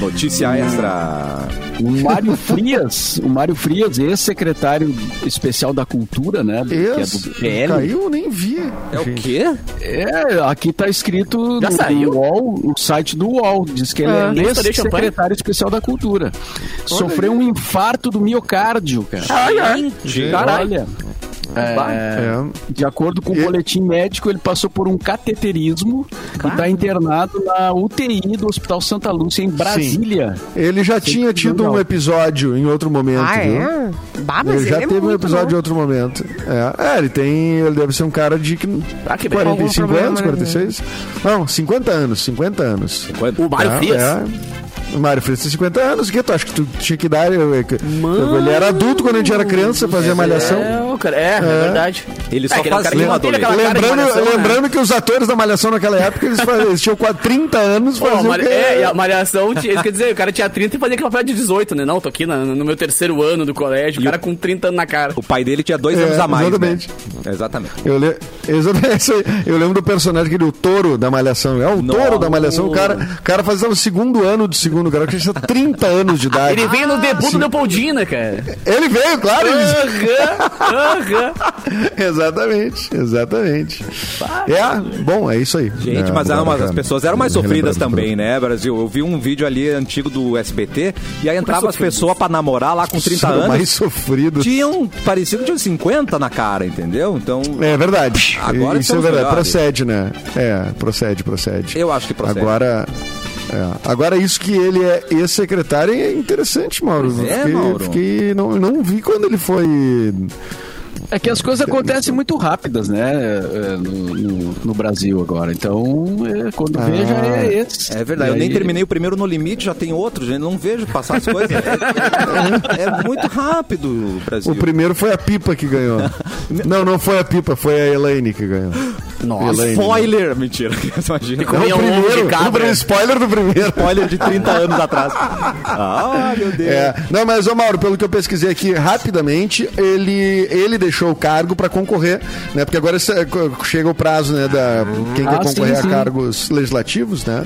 Speaker 1: Notícia extra.
Speaker 5: O Mário Frias, o Mário Frias, ex-secretário especial da Cultura, né? que é do PL.
Speaker 4: caiu, eu nem vi.
Speaker 1: É o quê?
Speaker 5: É, aqui tá escrito
Speaker 3: Já
Speaker 5: no,
Speaker 3: saiu?
Speaker 5: no UOL, no site do UOL. Diz que ele
Speaker 2: Ah.
Speaker 5: é
Speaker 3: champanhe?
Speaker 5: ex-secretário especial da Cultura. Sofreu um infarto do miocárdio, cara.
Speaker 1: Gente.
Speaker 5: Cara, olha. É,
Speaker 4: É.
Speaker 5: de acordo com o
Speaker 4: E-
Speaker 5: boletim médico, ele passou por um cateterismo e está internado na UTI do Hospital Santa Lúcia, em Brasília.
Speaker 4: Ele já tinha tido um episódio em outro momento,
Speaker 2: Ah,
Speaker 4: viu?
Speaker 2: é? Bah, mas
Speaker 4: Ele já
Speaker 2: é
Speaker 4: teve um episódio em
Speaker 2: novo.
Speaker 4: outro momento. É. É, ele tem. Ele deve ser um cara de
Speaker 3: Ah, que bem.
Speaker 4: 45
Speaker 2: Algum problema,
Speaker 4: anos,
Speaker 2: né?
Speaker 4: 46? Não, 50 anos, 50 anos.
Speaker 3: O Mário
Speaker 4: É,
Speaker 3: Frias.
Speaker 4: é. Mário tem 50 anos, o que tu acha que tu tinha que dar? Eu- eu- ele era adulto quando a gente era criança, fazia malhação.
Speaker 3: É, cara, é, é, verdade.
Speaker 1: Ele só
Speaker 3: é, que aquela cara de
Speaker 4: Lembrando,
Speaker 3: malhação, né?
Speaker 4: lembrando que os atores da Malhação naquela época, eles, faziam, eles tinham quase 30 anos, faziam o
Speaker 3: malha-
Speaker 4: quê?
Speaker 3: é, e a malhação, tinha- isso quer dizer, o cara tinha 30 e fazia aquele papel de 18, né? Não, tô aqui na- no meu terceiro ano do colégio, o cara com 30 anos na cara.
Speaker 1: O pai dele tinha dois
Speaker 4: É,
Speaker 1: anos a mais.
Speaker 4: exatamente.
Speaker 1: Né? Exatamente.
Speaker 4: Eu, le... exatamente, aí. eu lembro do personagem, aquele o touro da Malhação. É o touro da Malhação. O cara, o cara fazia no segundo ano do segundo grau, que tinha 30 anos de idade.
Speaker 3: Ele veio no debut do Leopoldina, cara.
Speaker 4: Ele veio, claro.
Speaker 3: Aham, aham.
Speaker 4: exatamente, exatamente. É, bom, é isso aí.
Speaker 1: Gente,
Speaker 4: É,
Speaker 1: mas, eram, mas as pessoas eram mais sofridas também, né, Brasil? Eu vi um vídeo ali antigo do SBT e aí entrava as pessoas pra namorar lá com 30
Speaker 4: São mais
Speaker 1: anos.
Speaker 4: sofridos.
Speaker 1: Tinham parecido tinham 50 na cara, entendeu? Então,
Speaker 4: É verdade.
Speaker 1: Agora
Speaker 4: Isso é verdade.
Speaker 1: melhores.
Speaker 4: Procede, né? É, procede, procede.
Speaker 1: eu acho que procede.
Speaker 4: Agora. É. Agora, isso que ele é ex-secretário é interessante, Mauro.
Speaker 1: Pois é,
Speaker 4: fiquei,
Speaker 1: Mauro.
Speaker 4: fiquei- não, não vi quando ele foi.
Speaker 5: É que as coisas acontecem muito rápidas, né? é, No, no- no Brasil agora. Então, é, quando
Speaker 4: Ah,
Speaker 5: veja, é esse.
Speaker 1: É verdade, eu nem terminei o primeiro no limite, já tem outro, gente. Não vejo passar as coisas. É, é muito rápido, Brasil.
Speaker 4: O primeiro foi a Pipa que ganhou. não, não foi a Pipa, foi a Elaine que ganhou.
Speaker 3: Nossa,
Speaker 4: Elaine.
Speaker 1: Spoiler! Mentira, imagina.
Speaker 3: Comia
Speaker 4: o
Speaker 3: um
Speaker 4: primeiro,
Speaker 3: cabra.
Speaker 4: o spoiler do primeiro.
Speaker 1: Spoiler de 30 anos atrás. Ah, meu Deus.
Speaker 4: É, não, mas, ô Mauro, pelo que eu pesquisei aqui rapidamente, ele, ele deixou o cargo para concorrer, né? Porque agora esse- chega o prazo, né, da quem quer
Speaker 5: Ah, sim,
Speaker 4: concorrer
Speaker 5: sim.
Speaker 4: a cargos legislativos, né?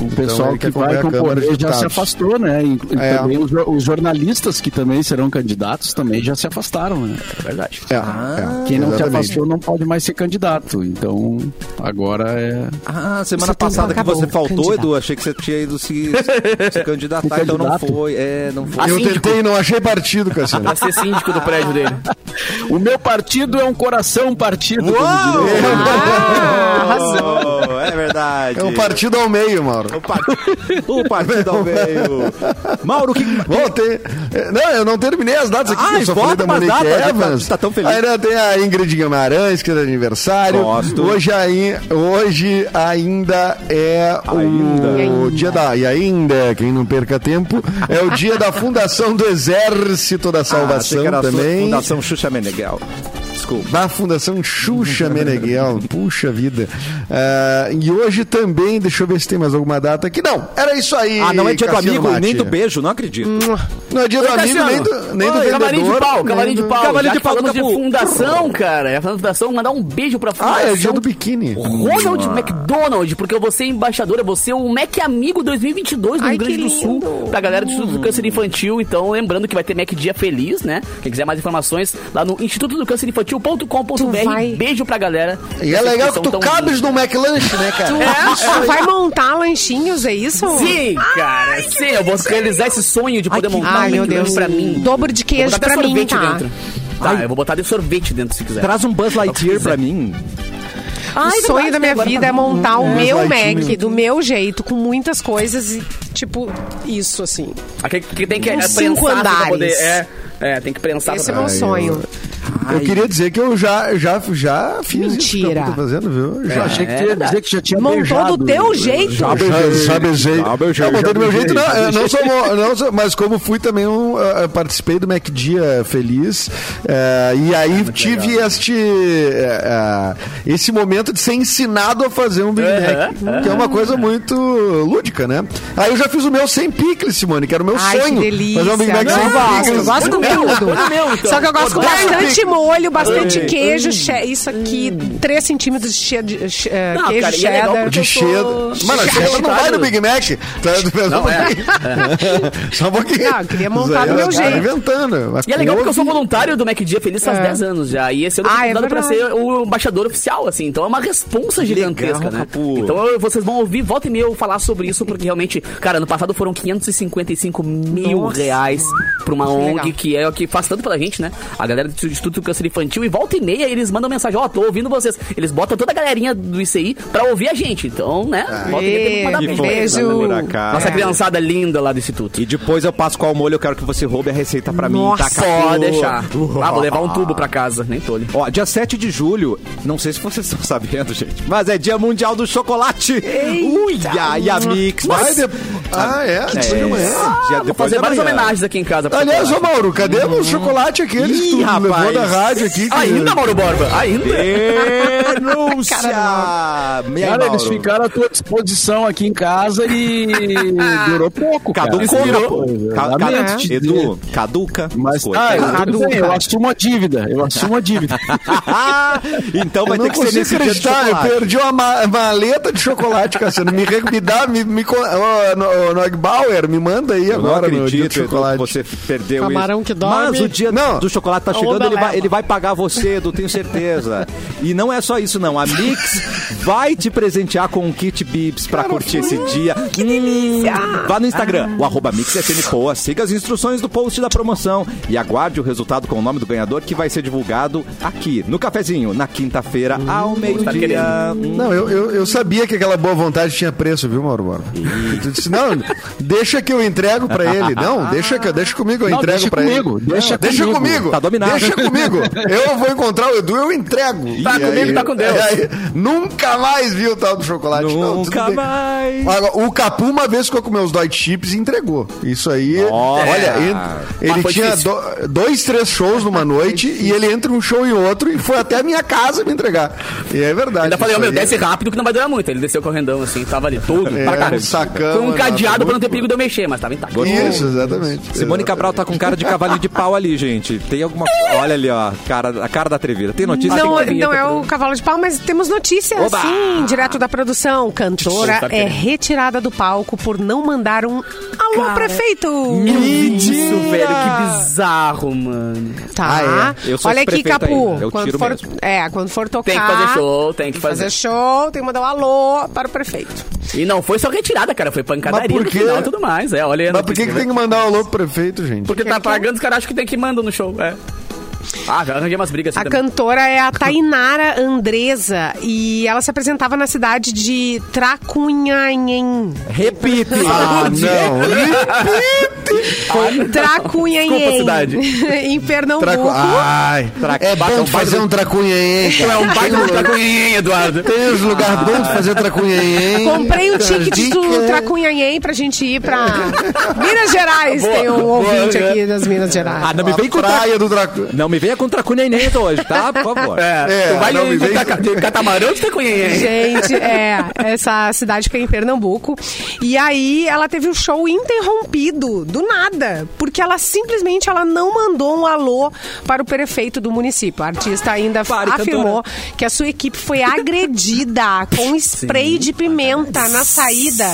Speaker 5: O pessoal
Speaker 4: ele
Speaker 5: que vai
Speaker 4: Câmara
Speaker 5: concorrer já
Speaker 4: Deputados.
Speaker 5: se afastou, né? E, e
Speaker 4: É.
Speaker 5: também os, os jornalistas que também serão candidatos também já se afastaram, né? É verdade.
Speaker 4: É, é,
Speaker 5: Quem não se
Speaker 4: exatamente.
Speaker 5: afastou não pode mais ser candidato. Então, agora é.
Speaker 1: Ah, semana
Speaker 2: Você
Speaker 1: passada que você faltou,
Speaker 2: candidato.
Speaker 1: Edu, achei que você tinha ido se, se candidatar, então não foi. É, não foi.
Speaker 3: Ah,
Speaker 4: Eu
Speaker 3: síndico.
Speaker 4: tentei e não achei partido, Cassiano.
Speaker 3: Pra ser síndico do prédio dele.
Speaker 5: O meu partido é um coração partido.
Speaker 1: Oh, é verdade.
Speaker 4: É um partido ao meio, Mauro.
Speaker 1: O, par... o partido ao meio. Mauro, o que.
Speaker 4: Bom, tem... Não, eu não terminei as datas aqui,
Speaker 1: Ah,
Speaker 4: eu só falei da Monique
Speaker 1: datas,
Speaker 4: Evans.
Speaker 1: tá- tá tão feliz.
Speaker 4: Ainda tem a Ingrid Guimarães, que é aniversário.
Speaker 1: Gosto.
Speaker 4: Hoje, aí, hoje ainda é o
Speaker 1: Ainda.
Speaker 4: dia da... E ainda, quem não perca tempo, é o dia da fundação do Exército da
Speaker 1: Ah,
Speaker 4: Salvação
Speaker 1: que era a sua
Speaker 4: também.
Speaker 1: Fundação Xuxa Meneghel. Desculpa.
Speaker 4: Da Fundação Xuxa Meneghel. Puxa vida. Ah, e hoje também, deixa eu ver se tem mais alguma data aqui. Não, era isso aí.
Speaker 1: Ah, não é dia do
Speaker 4: Cassiano
Speaker 1: amigo,
Speaker 4: Mate.
Speaker 1: nem do beijo, não acredito.
Speaker 4: Não é dia do
Speaker 3: Ô,
Speaker 4: amigo,
Speaker 3: Cassiano.
Speaker 4: nem do, nem do
Speaker 3: Oi, Cavalinho de
Speaker 4: vendedor,
Speaker 3: pau,
Speaker 4: nem
Speaker 3: cavalinho de
Speaker 4: do-
Speaker 3: pau.
Speaker 1: Cavalinho
Speaker 3: Já
Speaker 1: de
Speaker 3: que
Speaker 1: pau,
Speaker 3: falamos de fundação, cara. É a fundação, mandar um beijo pra fundação.
Speaker 4: Ah, é dia do biquíni.
Speaker 3: Ronald McDonald, porque eu vou ser embaixador, eu vou ser o Mac Amigo 2022 no
Speaker 2: Ai,
Speaker 3: Rio Grande
Speaker 2: que
Speaker 3: do Sul,
Speaker 2: lindo.
Speaker 3: pra galera do Instituto do Câncer Infantil. Então, lembrando que vai ter Mac Dia Feliz, né? Quem quiser mais informações, lá no instituto do câncer
Speaker 2: Tu
Speaker 3: infantil.com.br.
Speaker 2: vai-
Speaker 3: Beijo pra galera.
Speaker 4: E é legal que tu cabes no McLanche, né, cara?
Speaker 2: Tu vai montar lanchinhos, é isso?
Speaker 3: Sim, cara, sim, eu vou realizar esse sonho de poder montar
Speaker 2: Ai,
Speaker 3: um
Speaker 2: Deus.
Speaker 3: pra mim.
Speaker 2: Dobro de
Speaker 3: Vou
Speaker 2: queijo pra mim, tá?
Speaker 3: dentro. Tá, eu vou botar de sorvete dentro se quiser.
Speaker 1: Traz um Buzz Lightyear pra mim.
Speaker 2: o sonho da minha vida
Speaker 3: tá
Speaker 2: é montar o meu. Mac, do meu jeito, com muitas coisas e, tipo, isso, assim.
Speaker 3: Aqui que tem que é,
Speaker 2: cinco andares.
Speaker 3: poder. É, é, tem que prensar
Speaker 2: Esse é
Speaker 3: pra
Speaker 2: meu sonho.
Speaker 4: Eu queria dizer que eu já, já, já fiz isso que
Speaker 2: Mentira.
Speaker 4: eu tô fazendo, viu? Já.
Speaker 5: achei que tu ia dizer que já tinha
Speaker 2: Montou
Speaker 5: beijado.
Speaker 2: do teu jeito.
Speaker 4: Já, já beijei.
Speaker 1: Já beijei,
Speaker 4: Não, botei do meu
Speaker 1: beijei,
Speaker 4: jeito, não, não sou, não sou- mas como fui também, um, eu participei do Mac Dia Feliz, eh, e aí tive este, eh, eh, esse momento de ser ensinado a fazer um Big Mac, que é uma coisa muito lúdica, né? Aí eu já fiz o meu sem picles, Simone, que era o meu
Speaker 2: Ai,
Speaker 4: sonho.
Speaker 2: que delícia.
Speaker 4: Fazer um Big Mac
Speaker 2: eu
Speaker 4: sem
Speaker 2: gosto, eu
Speaker 4: picles.
Speaker 2: gosto com tudo.
Speaker 3: meu, então.
Speaker 2: Só que eu gosto com bastante
Speaker 4: pico.
Speaker 2: Molho, bastante queijo. che- Isso aqui, 3 centímetros de, che- de che- eh,
Speaker 3: Não,
Speaker 2: queijo
Speaker 3: cara, e é legal
Speaker 2: cheddar.
Speaker 3: porque
Speaker 4: De cheddar. Mano,
Speaker 3: Cheddar.
Speaker 4: cheddar não vai no Big Mac. Tá, só um
Speaker 3: Não, é.
Speaker 4: pouquinho. Só um pouquinho.
Speaker 2: Não, eu queria montar do meu
Speaker 4: eu tava
Speaker 2: jeito.
Speaker 4: inventando. mas
Speaker 3: E é legal porque eu sou voluntário do Mac Dia Feliz faz
Speaker 2: É.
Speaker 3: 10 anos já. E esse ano eu fui
Speaker 2: Ah, é
Speaker 3: convidado pra
Speaker 2: verdade.
Speaker 3: ser o embaixador oficial, assim. Então é uma responsa gigantesca, né?
Speaker 1: Capu.
Speaker 3: Então eu- vocês vão ouvir, volta e meia eu falar sobre isso, porque realmente, cara, no passado foram 555 mil
Speaker 2: Nossa.
Speaker 3: reais pra uma
Speaker 2: Que
Speaker 3: ONG
Speaker 2: legal.
Speaker 3: que é o que faz tanto pela gente, né? A galera do Instituto Câncer Infantil. E volta e meia eles mandam mensagem: Ó, tô ouvindo vocês. Eles botam toda a galerinha do ICI pra ouvir a gente. Então, né? Volta e meia tem que mandar
Speaker 2: beijo.
Speaker 1: Acaso.
Speaker 3: Nossa
Speaker 2: É.
Speaker 3: criançada linda lá do Instituto.
Speaker 1: E depois eu passo qual molho, eu quero que você roube a receita pra mim,
Speaker 2: Nossa.
Speaker 1: tá?
Speaker 3: Pode deixar. Ah, vou levar um tubo pra casa, nem tolho.
Speaker 1: Ó, dia 7 de julho, não sei se vocês estão sabendo, gente, mas é dia mundial do chocolate. Uia, e a Mix.
Speaker 4: Vai de... Ah, é?
Speaker 1: É,
Speaker 4: Dia de amanhã.
Speaker 1: dia
Speaker 3: Vou fazer várias homenagens aqui em casa.
Speaker 4: Aliás, ô
Speaker 3: chocolate.
Speaker 4: Mauro, cadê o chocolate aqueles que
Speaker 1: Ih,
Speaker 4: tu levou
Speaker 1: rapaz.
Speaker 4: da rádio aqui? que-
Speaker 3: Ainda, Mauro Borba? Ainda?
Speaker 1: Denúncia!
Speaker 5: Cara, eles ficaram à tua disposição aqui em casa e durou pouco, cara.
Speaker 1: Caducou,
Speaker 5: Durou,
Speaker 1: virou. Ca-
Speaker 5: lamento
Speaker 1: ca-
Speaker 5: te
Speaker 1: Edu, caduca.
Speaker 5: Mas tá, eu,
Speaker 2: Caduca.
Speaker 5: eu assumo a dívida. Eu assumo a dívida.
Speaker 1: então vai
Speaker 4: Eu
Speaker 1: ter que ser nesse dia de
Speaker 4: acreditar, eu
Speaker 1: chocolate.
Speaker 4: perdi uma ma- maleta de chocolate, Cassiano. Me, me dá, me, me, ô, no- Nog Bauer, me manda aí
Speaker 1: Eu não
Speaker 4: agora no dia
Speaker 1: acredito,
Speaker 4: chocolate.
Speaker 1: que você perdeu
Speaker 2: Camarão
Speaker 1: isso.
Speaker 2: que dorme.
Speaker 1: Mas o dia
Speaker 4: Não.
Speaker 1: do chocolate tá chegando, ele vai, ele vai pagar você, Edu, tenho certeza. E não é só isso, não. A Mix vai te presentear com um kit Bibs pra curtir esse dia. Que delícia! Vá no Instagram, o arroba MixFMPoa, siga as instruções do post da promoção e aguarde o resultado com o nome do ganhador que vai ser divulgado aqui no cafezinho, na quinta-feira, ao meio-dia. Hum.
Speaker 4: Não, eu, eu, eu sabia que aquela boa vontade tinha preço, viu, Mauro Borba? Tu disse, não, deixa que eu entrego pra ele. Não, deixa, que- deixa comigo, eu
Speaker 5: Não,
Speaker 4: entrego
Speaker 5: deixa
Speaker 4: pra
Speaker 5: comigo,
Speaker 4: ele.
Speaker 5: deixa
Speaker 4: Não, deixa
Speaker 5: comigo.
Speaker 4: comigo.
Speaker 1: Tá dominado.
Speaker 4: Deixa comigo. Eu vou encontrar o Edu, eu entrego.
Speaker 3: Tá comigo, tá com Deus.
Speaker 4: e aí, nunca mais vi o tal do chocolate. Não, tudo
Speaker 1: Nunca
Speaker 4: bem.
Speaker 1: mais.
Speaker 4: Agora, o Capu uma vez ficou com meus dói chips e entregou. Isso aí,
Speaker 1: Nossa.
Speaker 4: olha, ele, ele
Speaker 3: foi
Speaker 4: tinha
Speaker 3: difícil.
Speaker 4: do- dois, três shows numa noite e ele entre um show e outro e foi até a minha casa me entregar. E é verdade.
Speaker 3: Ainda falei, ó,
Speaker 4: isso
Speaker 3: meu,
Speaker 4: aí.
Speaker 3: desce rápido que não vai durar muito. Ele desceu correndão assim, tava ali todo.
Speaker 4: É,
Speaker 3: pra caramba.
Speaker 4: um sacão,
Speaker 3: Foi um cadeado pra não ter perigo de eu mexer, mas tava intacto.
Speaker 4: Isso, exatamente.
Speaker 1: Simone Cabral tá com cara de cavalinho de pau ali, gente. Tem alguma. Olha ali, ó. Cara, a cara da atrevida. Tem notícia?
Speaker 2: Não,
Speaker 3: tem
Speaker 2: não é o cavalo de pau, mas temos notícia,
Speaker 1: Oba!
Speaker 2: sim, direto da produção. Cantora
Speaker 3: Tá
Speaker 2: é retirada do palco por não mandar um alô, prefeito.
Speaker 3: Eu vi isso, velho, que bizarro, mano.
Speaker 2: Tá.
Speaker 1: Ah, é? Eu sou
Speaker 2: Olha aqui,
Speaker 1: prefeito
Speaker 2: Capu.
Speaker 1: aí, eu
Speaker 2: quando
Speaker 1: tiro
Speaker 2: for,
Speaker 1: mesmo.
Speaker 2: é, quando for tocar.
Speaker 3: Tem que fazer show, tem que fazer.
Speaker 2: show, tem que mandar um alô para o prefeito.
Speaker 3: E não foi só retirada, cara, foi pancadaria
Speaker 4: Mas por
Speaker 3: no final e tudo mais. É, olha
Speaker 4: Mas por que, que tem que mandar o alô pro prefeito, gente?
Speaker 3: Porque tá pagando, os caras acham que tem que mandar no show. É. Ah, já arranjei umas brigas assim
Speaker 2: A
Speaker 3: também.
Speaker 2: cantora é a Tainara Andresa e ela se apresentava na cidade de Tracunhanhen.
Speaker 1: Repite.
Speaker 4: Ah, não.
Speaker 2: Tracunhanhen.
Speaker 3: Desculpa, cidade.
Speaker 2: em Pernambuco.
Speaker 4: Tracu... Ai,
Speaker 1: Tracu-
Speaker 4: é
Speaker 1: Bata
Speaker 4: bom
Speaker 1: um
Speaker 4: fazer um tracunhenhen,
Speaker 3: Tu é um pai do Eduardo.
Speaker 4: Tem uns lugares bons de fazer tracunhenhen.
Speaker 2: Comprei o ticket do. Tracunhanhen pra gente ir pra Minas Gerais.
Speaker 3: Boa,
Speaker 2: Tem um
Speaker 3: boa,
Speaker 2: ouvinte
Speaker 3: né?
Speaker 2: aqui das Minas Gerais.
Speaker 1: Ah, não me
Speaker 4: A
Speaker 1: vem com
Speaker 4: praia do tracu...
Speaker 1: Não me venha com tracunhenhen hoje, tá? Por favor.
Speaker 3: É,
Speaker 4: É,
Speaker 3: tu vai
Speaker 4: não, me
Speaker 3: de,
Speaker 4: vem-
Speaker 3: de, catamarão de.
Speaker 2: Gente, é, essa cidade fica em Pernambuco. E aí ela teve o show interrompido, do nada, porque ela simplesmente ela não mandou um alô para o prefeito do município. A artista ainda
Speaker 1: Pare,
Speaker 2: afirmou que a sua equipe foi agredida com spray de pimenta na saída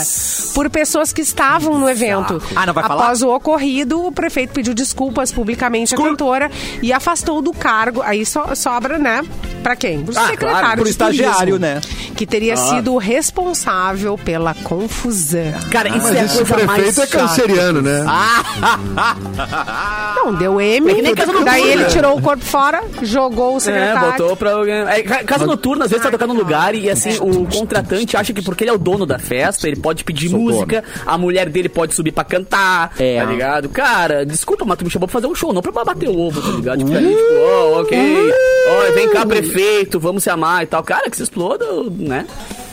Speaker 2: por pessoas que estavam no evento.
Speaker 1: Ah, não vai falar?
Speaker 2: Após o ocorrido, o prefeito pediu desculpas publicamente à cantora e afastou do cargo. Aí so- sobra, né? Pra quem? Pro
Speaker 1: Ah,
Speaker 2: secretário
Speaker 1: claro, pro
Speaker 2: de
Speaker 1: estagiário,
Speaker 2: turismo,
Speaker 1: né?
Speaker 2: que teria sido o responsável pela confusão.
Speaker 3: Cara, isso
Speaker 4: Mas
Speaker 3: é a
Speaker 4: esse
Speaker 3: coisa mais
Speaker 4: prefeito é canceriano, né?
Speaker 2: Não, deu M,
Speaker 3: É que nem casa noturna.
Speaker 2: daí ele tirou o corpo fora, jogou o
Speaker 3: É,
Speaker 2: secretário.
Speaker 3: botou pra alguém. É, ca- casa noturna, às vezes tá tocando num lugar e assim, o contratante acha que porque ele é o dono da festa, ele pode pedir
Speaker 1: Sou
Speaker 3: música, a mulher dele pode subir pra cantar,
Speaker 1: É.
Speaker 3: tá ligado? Cara, desculpa, mas tu me chamou pra fazer um show, não pra bater o ovo, tá ligado? Tipo, ali, tipo, oh, ok, ó, vem cá, prefeito, vamos se amar e tal. Cara, que se exploda, né?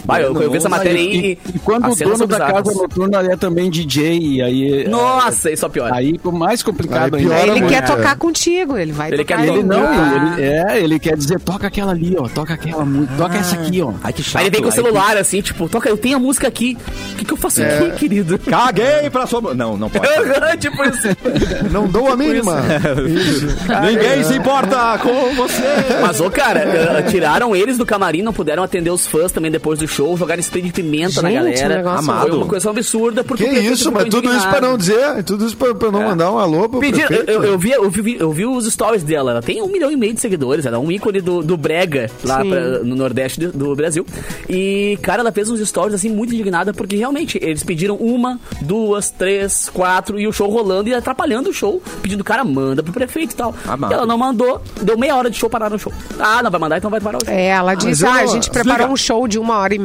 Speaker 3: Vai, eu, eu vi essa matéria aí
Speaker 5: E,
Speaker 3: e.
Speaker 5: e quando o dono da casa noturna é também DJ, e aí.
Speaker 3: Nossa, isso é pior.
Speaker 5: Aí ficou mais complicado
Speaker 4: Aí
Speaker 5: ainda.
Speaker 2: Ele quer
Speaker 4: é.
Speaker 2: tocar contigo, ele vai
Speaker 3: Ele
Speaker 2: tocar
Speaker 3: quer
Speaker 5: Ele não, ele, é, ele quer dizer, toca aquela ali, ó, toca aquela música, toca essa aqui, ó.
Speaker 1: Ai, que chato.
Speaker 3: Aí ele vem com o celular, assim, tipo, toca, eu tenho a música aqui. O que, que eu faço
Speaker 4: É.
Speaker 3: aqui, querido?
Speaker 1: que- Caguei pra sua... Não, não pode.
Speaker 3: tipo isso.
Speaker 4: Não dou a mínima. Isso.
Speaker 1: Ninguém se importa com você.
Speaker 3: Mas, ô, cara, eh, tiraram eles do camarim, não puderam atender os fãs também depois do show, jogaram spray de pimenta na
Speaker 2: Gente,
Speaker 3: galera.
Speaker 2: um negócio
Speaker 3: Foi
Speaker 1: amado.
Speaker 3: uma coisa absurda. Porque
Speaker 4: Que isso, mas tudo isso pra não dizer, tudo isso pra, pra não mandar um alô pro
Speaker 3: Pediram-
Speaker 4: prefeito.
Speaker 3: eu, eu, vi, eu, vi, eu vi os stories dela. Ela tem um milhão e meio de seguidores. Ela é um ícone do, do Brega lá pra- no Nordeste do, do Brasil. E, cara, ela fez uns stories assim muito indignada porque realmente eles pediram uma, duas, três, quatro e o show rolando e atrapalhando o show. Pedindo, cara, manda pro prefeito e tal.
Speaker 1: Amado.
Speaker 3: E ela não mandou. Deu meia hora de show parar no show. Ah, não vai mandar, então vai parar o show.
Speaker 2: É, ela disse,
Speaker 4: eu-
Speaker 2: ah, a gente preparou um show de uma hora e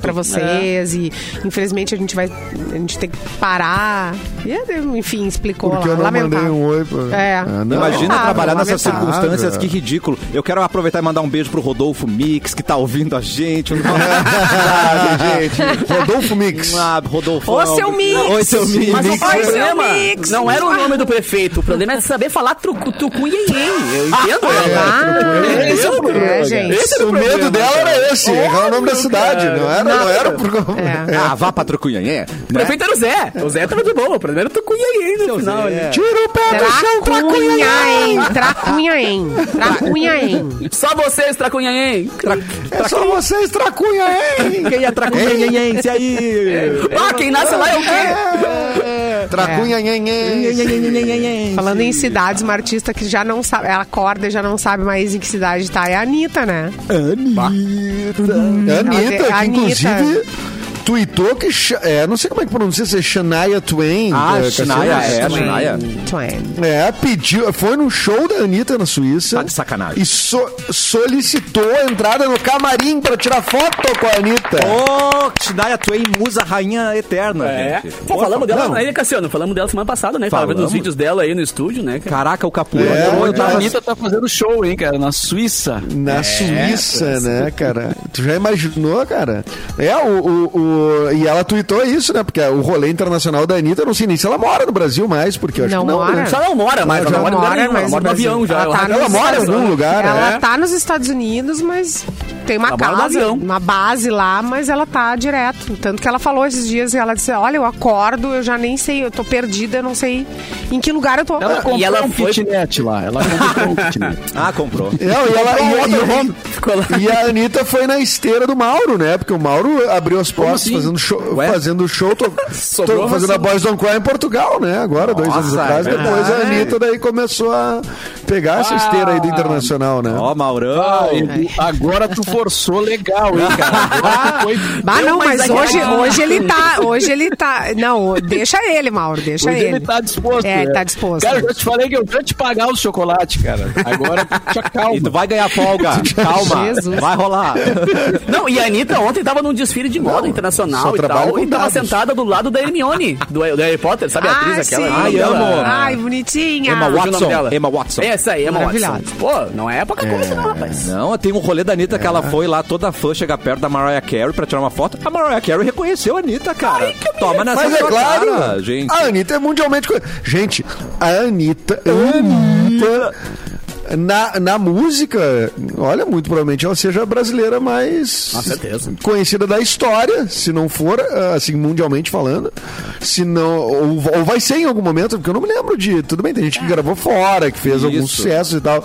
Speaker 2: pra
Speaker 1: tudo.
Speaker 2: vocês e infelizmente a gente vai, a gente tem que parar. E, enfim, explicou
Speaker 4: Porque
Speaker 2: lá,
Speaker 4: eu não
Speaker 2: lamentável.
Speaker 4: mandei um oi pra...
Speaker 2: É.
Speaker 4: Ah, não.
Speaker 1: Imagina
Speaker 2: Ah,
Speaker 1: trabalhar nessas
Speaker 2: lamentável.
Speaker 1: circunstâncias, que ridículo. Eu quero aproveitar e mandar um beijo pro Rodolfo Mix, que tá ouvindo a gente. Um gente.
Speaker 4: Rodolfo Mix.
Speaker 1: Ah, Rodolfo.
Speaker 2: Ô, seu Mix!
Speaker 1: Oi, seu Mix.
Speaker 3: Mas
Speaker 2: Oi,
Speaker 3: o problema
Speaker 2: seu Mix.
Speaker 3: não era o nome do prefeito. O problema é saber falar trucu, tucum e Eu entendo ela.
Speaker 2: Ah,
Speaker 3: Esse é o problema.
Speaker 2: é, gente.
Speaker 3: Esse era
Speaker 4: O medo dela era esse, errar o nome da cidade. Não era, não era por...
Speaker 2: É.
Speaker 1: Ah, vá pra Trucunhanhé.
Speaker 3: O prefeito era o Zé. O Zé tava de boa. O problema era o Tucunhaém no final.
Speaker 1: Zé.
Speaker 4: Tira o pé do chão,
Speaker 2: Tracunhaém, tracunhaém, tracunhaém.
Speaker 3: Só vocês, Tracunhaém.
Speaker 4: É só vocês, tracunha, hein?
Speaker 1: Quem é Tracunhanhense aí?
Speaker 3: Ah, quem nasce lá é o quê?
Speaker 4: Tracunha, nhen.
Speaker 2: Falando em cidades, uma artista que já não sabe, ela acorda e já não sabe mais em que cidade tá, é a Anitta, né?
Speaker 4: Anitta. Anitta,
Speaker 2: tem-
Speaker 4: que inclusive tweetou que. É, não sei como é que pronuncia, se é Shania Twain.
Speaker 1: Ah,
Speaker 4: é,
Speaker 1: Shania,
Speaker 4: Cassiano.
Speaker 1: é, Shania.
Speaker 2: Twain.
Speaker 4: É, pediu, foi num show da Anitta na Suíça.
Speaker 1: Tá de sacanagem.
Speaker 4: E so- solicitou a entrada no camarim pra tirar foto com a Anitta.
Speaker 1: Ô, Shania Twain, musa rainha eterna,
Speaker 3: É.
Speaker 1: gente.
Speaker 3: Pô, falamos dela aí, Cassiano. Falamos dela semana passada, né? Tava vendo
Speaker 1: Falamos.
Speaker 3: os vídeos dela aí no estúdio, né? cara?
Speaker 1: Caraca, o Capu.
Speaker 4: É,
Speaker 1: eu
Speaker 5: A. Anitta tá fazendo show, hein, cara, na Suíça.
Speaker 4: Na Suíça, né, cara? Tu já imaginou, cara? É, o, o, o- E ela tweetou isso, né? Porque o rolê internacional da Anitta, eu não sei nem se ela mora no Brasil mais, porque eu acho
Speaker 2: Não
Speaker 4: que não.
Speaker 2: mora.
Speaker 4: né?
Speaker 3: Só não mora mais,
Speaker 4: Ela
Speaker 3: ela mora, lugar
Speaker 2: mora,
Speaker 3: ela
Speaker 2: mas
Speaker 3: mora no avião já. Ela,
Speaker 2: tá
Speaker 4: Ela mora em algum lugar,
Speaker 2: Ela
Speaker 4: né?
Speaker 2: tá nos Estados Unidos, mas tem uma
Speaker 3: Ela
Speaker 2: casa,
Speaker 3: avião.
Speaker 2: uma base lá, mas ela tá direto. Tanto que ela falou esses dias e ela disse: Olha, eu acordo, eu já nem sei, eu tô perdida, eu não sei em que lugar eu tô.
Speaker 5: Ela comprou
Speaker 3: E ela
Speaker 5: um
Speaker 3: foi-
Speaker 5: kitnet lá. Ela comprou um kitnet.
Speaker 1: Ah, comprou.
Speaker 4: Não, e, ela, e, e- e a Anitta foi na esteira do Mauro, né? Porque o Mauro abriu as portas
Speaker 5: assim?
Speaker 4: fazendo show,
Speaker 1: Ué?
Speaker 4: fazendo show, tô, tô fazendo
Speaker 3: assim.
Speaker 4: a Boys Don't Cry em Portugal, né? Agora, dois anos
Speaker 1: Nossa,
Speaker 4: atrás.
Speaker 1: é
Speaker 4: Depois a. Anitta daí começou a pegar essa esteira aí do internacional, né?
Speaker 1: Ó, Maurão.
Speaker 5: Ah, Edu, agora tu forçou legal, hein, cara? Agora tu foi-
Speaker 2: Bah, não, mas hoje, hoje ele tá. Hoje ele tá. Não, deixa ele, Mauro, deixa
Speaker 5: Hoje
Speaker 2: ele.
Speaker 5: ele tá disposto.
Speaker 2: É, ele
Speaker 5: né?
Speaker 2: tá disposto.
Speaker 5: Cara, eu já te falei que eu vou te pagar o chocolate, cara. Agora te
Speaker 1: E tu vai ganhar folga. Calma.
Speaker 2: Jesus.
Speaker 1: Vai rolar.
Speaker 3: Não, e a Anitta ontem tava num desfile de moda
Speaker 4: Não,
Speaker 3: internacional
Speaker 4: só
Speaker 3: e
Speaker 4: trabalho
Speaker 3: tal, e tava sentada do lado da Hermione, do, do Harry Potter, sabe a
Speaker 2: Ah,
Speaker 3: atriz aquela?
Speaker 2: sim.
Speaker 3: Ai,
Speaker 1: Ai, amo.
Speaker 2: Ai, bonitinha.
Speaker 1: Emma Watson.
Speaker 3: dela.
Speaker 1: Emma Watson.
Speaker 3: Essa aí, Emma Watson. Pô, não é pouca coisa não, rapaz.
Speaker 1: Não, tem um rolê da Anitta que ela foi lá, toda fã, chega perto da Mariah Carey pra tirar uma foto. A Mariah Carey reconheceu a Anitta, cara. Toma nessa
Speaker 4: Mas é claro,
Speaker 1: cara, gente.
Speaker 4: a Anitta é mundialmente. Gente, a Anitta. Anitta. Na, na música, olha, muito provavelmente ela seja a brasileira mais conhecida da história, se não for, ah, assim, mundialmente falando. Se não, ou, ou vai ser em algum momento, porque eu não me lembro de. Tudo bem, tem gente que gravou fora, que fez alguns
Speaker 1: Isso.
Speaker 4: sucessos e tal.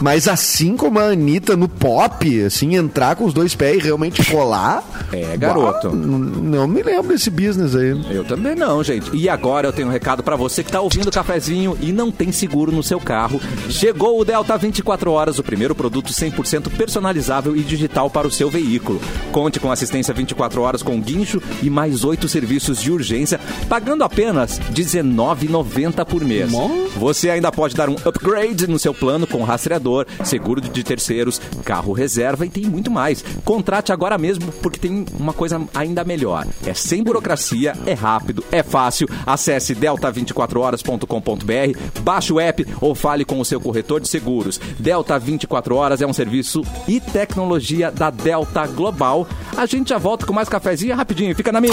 Speaker 4: Mas assim como a Anitta no pop, assim, entrar com os dois pés e realmente colar.
Speaker 1: É, garoto.
Speaker 4: bah, não me lembro desse business aí.
Speaker 1: Eu também não, gente. E agora eu tenho um recado pra você que tá ouvindo o cafezinho e não tem seguro no seu carro. Chegou o Delta 24 Horas, o primeiro produto 100% personalizável e digital para o seu veículo. Conte com assistência 24 horas com guincho e mais oito serviços de urgência, pagando apenas R$19,90 por mês. Você ainda pode dar um upgrade no seu plano com rastreador, seguro de terceiros, carro reserva e tem muito mais. Contrate agora mesmo porque tem uma coisa ainda melhor. É sem burocracia, é rápido, é fácil. Acesse delta24horas.com.br, baixe o app ou fale com o seu corretor de seguros. Delta 24 Horas é um serviço e tecnologia da Delta Global. A gente já volta com mais cafezinho rapidinho. Fica na Mi.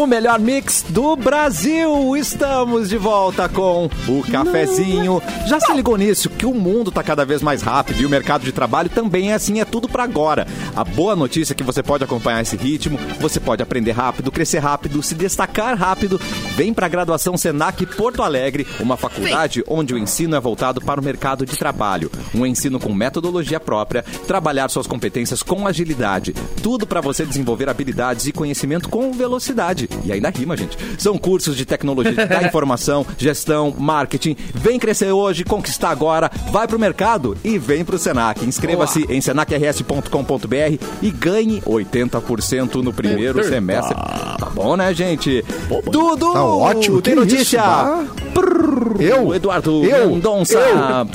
Speaker 1: O melhor mix do Brasil. Estamos de volta com o cafezinho. Já se ligou nisso que o mundo tá cada vez mais rápido e o mercado de trabalho também é assim, é tudo para agora. A boa notícia é que você pode acompanhar esse ritmo, você pode aprender rápido, crescer rápido, se destacar rápido. Vem para a graduação Senac Porto Alegre, uma faculdade onde o ensino é voltado para o mercado de trabalho. Um ensino com metodologia própria, trabalhar suas competências com agilidade. Tudo para você desenvolver habilidades e conhecimento com velocidade. E ainda rima, gente. São cursos de tecnologia da informação, gestão, marketing. Vem crescer hoje, conquistar agora, vai pro mercado e vem pro Senac. Inscreva-se em senacrs.com.br e ganhe 80% no primeiro semestre. Tá bom, né, gente? Dudu!
Speaker 4: Tá ótimo,
Speaker 1: tem notícia?
Speaker 4: tá?
Speaker 1: Prrr,
Speaker 4: Eu?
Speaker 1: Eduardo
Speaker 4: Eu?
Speaker 1: Mendonça.
Speaker 4: Eu,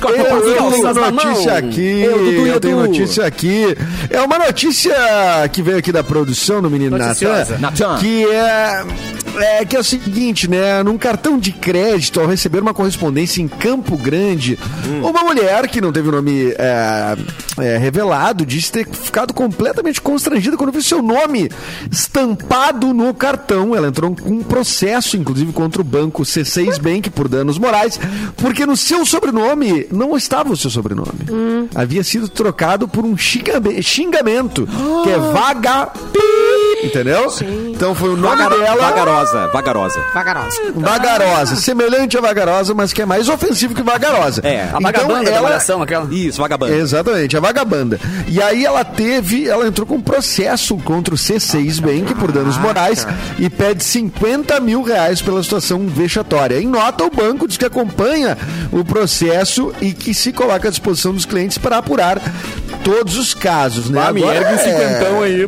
Speaker 4: eu, eu
Speaker 1: das
Speaker 4: tenho notícia aqui.
Speaker 1: Eu, Dudu
Speaker 4: Eu tenho notícia aqui. É uma notícia que veio aqui da produção do menino.
Speaker 3: Noticiosa.
Speaker 1: Natan.
Speaker 4: Que é, é que é o seguinte, né? Num cartão de crédito, ao receber uma correspondência em Campo Grande,
Speaker 1: Hum.
Speaker 4: uma mulher que não teve o nome é, é, revelado disse ter ficado completamente constrangida quando viu seu nome estampado no cartão. Ela entrou com um processo, inclusive, contra o banco C6 Bank por danos morais, porque no seu sobrenome não estava o seu sobrenome. Havia sido trocado por um xingamento, que é vaga. Entendeu? Então foi o nome
Speaker 1: Vagar-
Speaker 4: dela.
Speaker 1: Vagarosa, vagarosa.
Speaker 2: Vagarosa.
Speaker 4: Vagarosa, semelhante a vagarosa, mas que é mais ofensivo que vagarosa.
Speaker 1: É,
Speaker 3: A vagabanda da malhação, aquela.
Speaker 1: Isso, vagabanda.
Speaker 4: Exatamente, a vagabanda. E aí ela teve, ela entrou com um processo contra o C6 Bank por danos morais e pede 50 mil reais pela situação vexatória. Em nota, o banco diz que acompanha o processo e que se coloca à disposição dos clientes para apurar todos os casos, né?
Speaker 5: Ah, me ergue um
Speaker 4: é-
Speaker 5: cinquentão aí,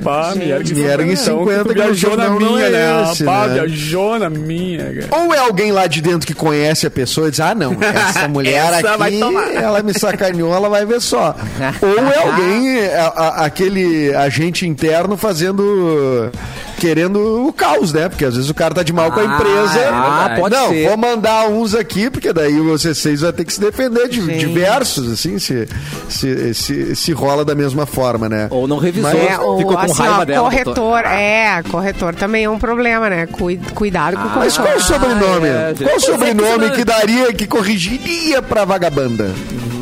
Speaker 5: ergue
Speaker 4: Me ergue
Speaker 5: cinquentão,
Speaker 4: 50
Speaker 5: que tu
Speaker 4: que
Speaker 5: viajou
Speaker 4: o
Speaker 5: na minha,
Speaker 4: é
Speaker 5: né?
Speaker 4: esse,
Speaker 5: Pá,
Speaker 4: né?
Speaker 5: viajou na minha, cara.
Speaker 4: Ou é alguém lá de dentro que conhece a pessoa e diz: Ah, não, essa mulher
Speaker 3: Essa
Speaker 4: aqui,
Speaker 3: tomar."
Speaker 4: ela me sacaneou, ela vai ver só. Ou é alguém, a- a- aquele agente interno fazendo. Querendo o caos, né? Porque às vezes o cara tá de mal com a
Speaker 3: Ah,
Speaker 4: empresa.
Speaker 3: é verdade.
Speaker 1: pode
Speaker 4: não,
Speaker 1: ser.
Speaker 4: vou mandar uns aqui, porque daí o C6 vai ter que se defender de diversos, assim, se, se, se, se rola da mesma forma, né?
Speaker 1: Ou não revisou,
Speaker 4: Mas-
Speaker 2: É, o,
Speaker 1: ficou com
Speaker 2: assim,
Speaker 1: raiva
Speaker 2: ó,
Speaker 1: dela.
Speaker 2: corretor, é, corretor também é um problema, né? Cui- cuidado com o
Speaker 4: Mas
Speaker 2: corretor.
Speaker 4: qual é o sobrenome?
Speaker 1: é, gente.
Speaker 4: qual o sobrenome
Speaker 3: é que
Speaker 4: que daria, que corrigiria pra vagabanda?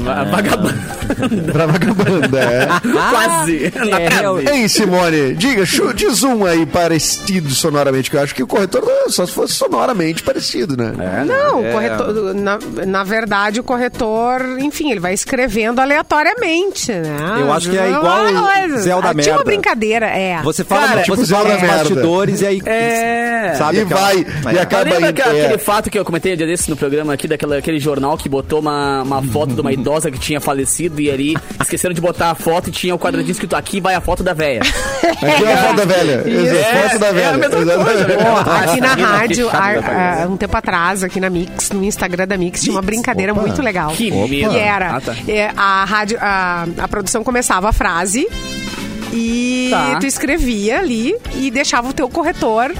Speaker 3: Vagabanda.
Speaker 4: Pra vagabanda, é.
Speaker 3: Quase. Na
Speaker 1: é.
Speaker 4: Ei, Simone, diga, diz um aí parecido sonoramente, que eu acho que o corretor só se fosse sonoramente parecido, né?
Speaker 2: Não,
Speaker 1: É.
Speaker 2: o corretor, na, na verdade, o corretor, enfim, ele vai escrevendo aleatoriamente, né?
Speaker 1: Eu acho que é igual
Speaker 2: coisa.
Speaker 1: Zé da
Speaker 2: Ah, Tinha
Speaker 1: Merda.
Speaker 2: uma brincadeira, é.
Speaker 1: Você fala,
Speaker 3: Cara,
Speaker 1: você
Speaker 4: tipo
Speaker 1: fala
Speaker 4: Zé
Speaker 1: nos
Speaker 4: da Merda.
Speaker 1: bastidores e aí.
Speaker 3: É.
Speaker 1: Sabe
Speaker 4: e
Speaker 1: aquela-
Speaker 4: vai, e acaba
Speaker 3: Lembra
Speaker 4: indo.
Speaker 3: aquele,
Speaker 4: é.
Speaker 3: aquele fato que eu comentei um dia desse no programa aqui, daquele aquele jornal que botou uma, uma foto de uma idosa que tinha falecido e ali esqueceram de botar a foto e tinha o quadradinho escrito aqui vai a foto da véia.
Speaker 4: Aqui é a foto da velha.
Speaker 3: É,
Speaker 4: foto da
Speaker 3: é a
Speaker 4: velha.
Speaker 3: mesma coisa, né?
Speaker 2: Aqui na rádio, há um tempo atrás, aqui na Mix, no Instagram da Mix, tinha uma brincadeira
Speaker 4: Opa.
Speaker 2: muito legal.
Speaker 3: Que.
Speaker 2: E era,
Speaker 3: Ah, tá.
Speaker 2: é, a rádio, a, a produção começava a frase e
Speaker 3: Tá.
Speaker 2: tu escrevia ali e deixava o teu corretor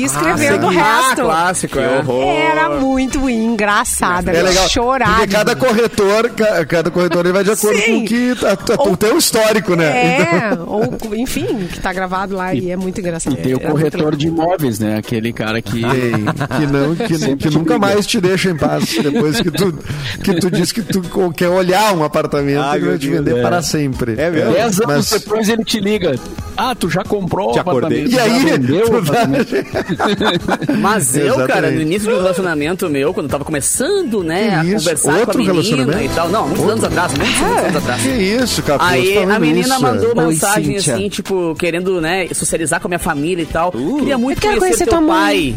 Speaker 2: ir escrevendo o
Speaker 3: sim. Ah,
Speaker 2: resto.
Speaker 3: clássico, é.
Speaker 2: Era muito engraçado,
Speaker 4: É legal.
Speaker 2: chorar.
Speaker 4: Porque cada corretor, ca- cada corretor ele vai de acordo
Speaker 2: Sim.
Speaker 4: com o que tá, tá-
Speaker 2: Ou-
Speaker 4: o teu histórico, né?
Speaker 2: É, ou enfim, que tá gravado lá e, é muito engraçado.
Speaker 5: E tem o corretor de imóveis, né? Aquele cara que.
Speaker 4: Tem, que não, que, que nunca mais te deixa em paz. Depois que tu, que tu diz que tu quer olhar um apartamento
Speaker 1: Ai,
Speaker 4: e vai te vender
Speaker 5: É.
Speaker 4: para sempre.
Speaker 1: É mesmo?
Speaker 5: Dez anos
Speaker 4: Mas-
Speaker 5: depois ele te liga. Ah, tu já comprou
Speaker 1: Te
Speaker 5: o
Speaker 1: acordei.
Speaker 5: apartamento?
Speaker 4: E
Speaker 5: já
Speaker 4: aí,
Speaker 5: vendeu
Speaker 4: tu?
Speaker 3: Mas eu,
Speaker 4: Exatamente.
Speaker 3: cara, no início do relacionamento meu, quando eu tava começando, né,
Speaker 4: Que
Speaker 3: a
Speaker 4: isso?
Speaker 3: conversar
Speaker 4: Outro
Speaker 3: com a menina
Speaker 4: relacionamento?
Speaker 3: e tal. Não, muitos anos atrás, muitos, muitos anos atrás.
Speaker 4: Que isso, Capu?
Speaker 3: Aí
Speaker 4: falando
Speaker 3: a menina
Speaker 4: isso.
Speaker 3: mandou
Speaker 1: Oi,
Speaker 3: mensagem
Speaker 1: Cíntia.
Speaker 3: assim, tipo, querendo, né, socializar com a minha família e tal. Queria muito
Speaker 2: Eu quero
Speaker 3: conhecer
Speaker 2: conhecer
Speaker 3: teu
Speaker 2: tua
Speaker 3: pai.
Speaker 2: mãe.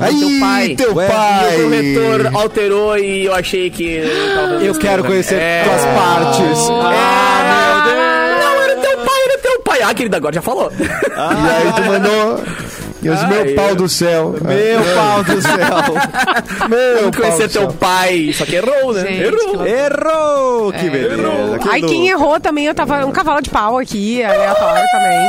Speaker 4: Aí,
Speaker 3: teu pai.
Speaker 4: teu
Speaker 1: Ué,
Speaker 4: pai.
Speaker 3: E o corretor alterou e eu achei que.
Speaker 1: Eu quero conhecer
Speaker 3: É.
Speaker 1: tuas partes.
Speaker 3: Ah, meu Deus. Não, era teu pai, era teu pai. Ah, querido, agora já falou.
Speaker 4: E aí tu mandou. E os
Speaker 3: Ah,
Speaker 4: meu
Speaker 3: eu-
Speaker 4: pau do céu.
Speaker 1: Meu pau do céu.
Speaker 4: Meu
Speaker 3: conhecer teu pai. Só que errou, né?
Speaker 2: Gente,
Speaker 3: errou.
Speaker 2: que.
Speaker 1: Errou! Que beleza. que
Speaker 2: Aí
Speaker 1: louco.
Speaker 2: quem errou também, eu tava um cavalo de pau aqui, aleatório também.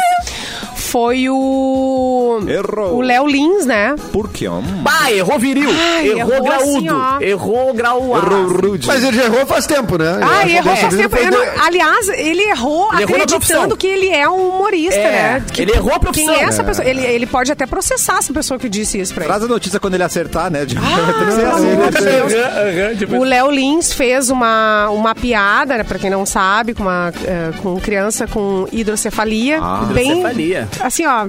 Speaker 2: Foi o.
Speaker 1: Errou.
Speaker 2: O Léo Lins, né?
Speaker 1: Por quê? Hum.
Speaker 3: Bah, errou viril.
Speaker 2: Ai,
Speaker 3: errou,
Speaker 2: errou
Speaker 3: graúdo.
Speaker 2: assim,
Speaker 3: errou grau A.
Speaker 1: Errou rude.
Speaker 4: Mas ele já errou faz tempo, né?
Speaker 2: Ah,
Speaker 4: Ele
Speaker 2: ele errou faz tempo.
Speaker 4: de-
Speaker 2: não- aliás, ele errou
Speaker 3: Ele errou
Speaker 2: acreditando que ele é um humorista,
Speaker 3: É,
Speaker 2: né? Que-
Speaker 3: ele errou a profissão.
Speaker 2: Quem é essa pessoa? Ele, ele pode até processar essa pessoa que disse isso pra ele.
Speaker 1: Traz a notícia quando ele acertar, né? De...
Speaker 2: Pelo
Speaker 1: assim,
Speaker 2: O Léo Lins fez uma, uma piada, né, pra quem não sabe, com uma eh, com criança com hidrocefalia.
Speaker 1: Ah.
Speaker 2: bem,
Speaker 3: Hidrocefalia.
Speaker 2: Assim, ó,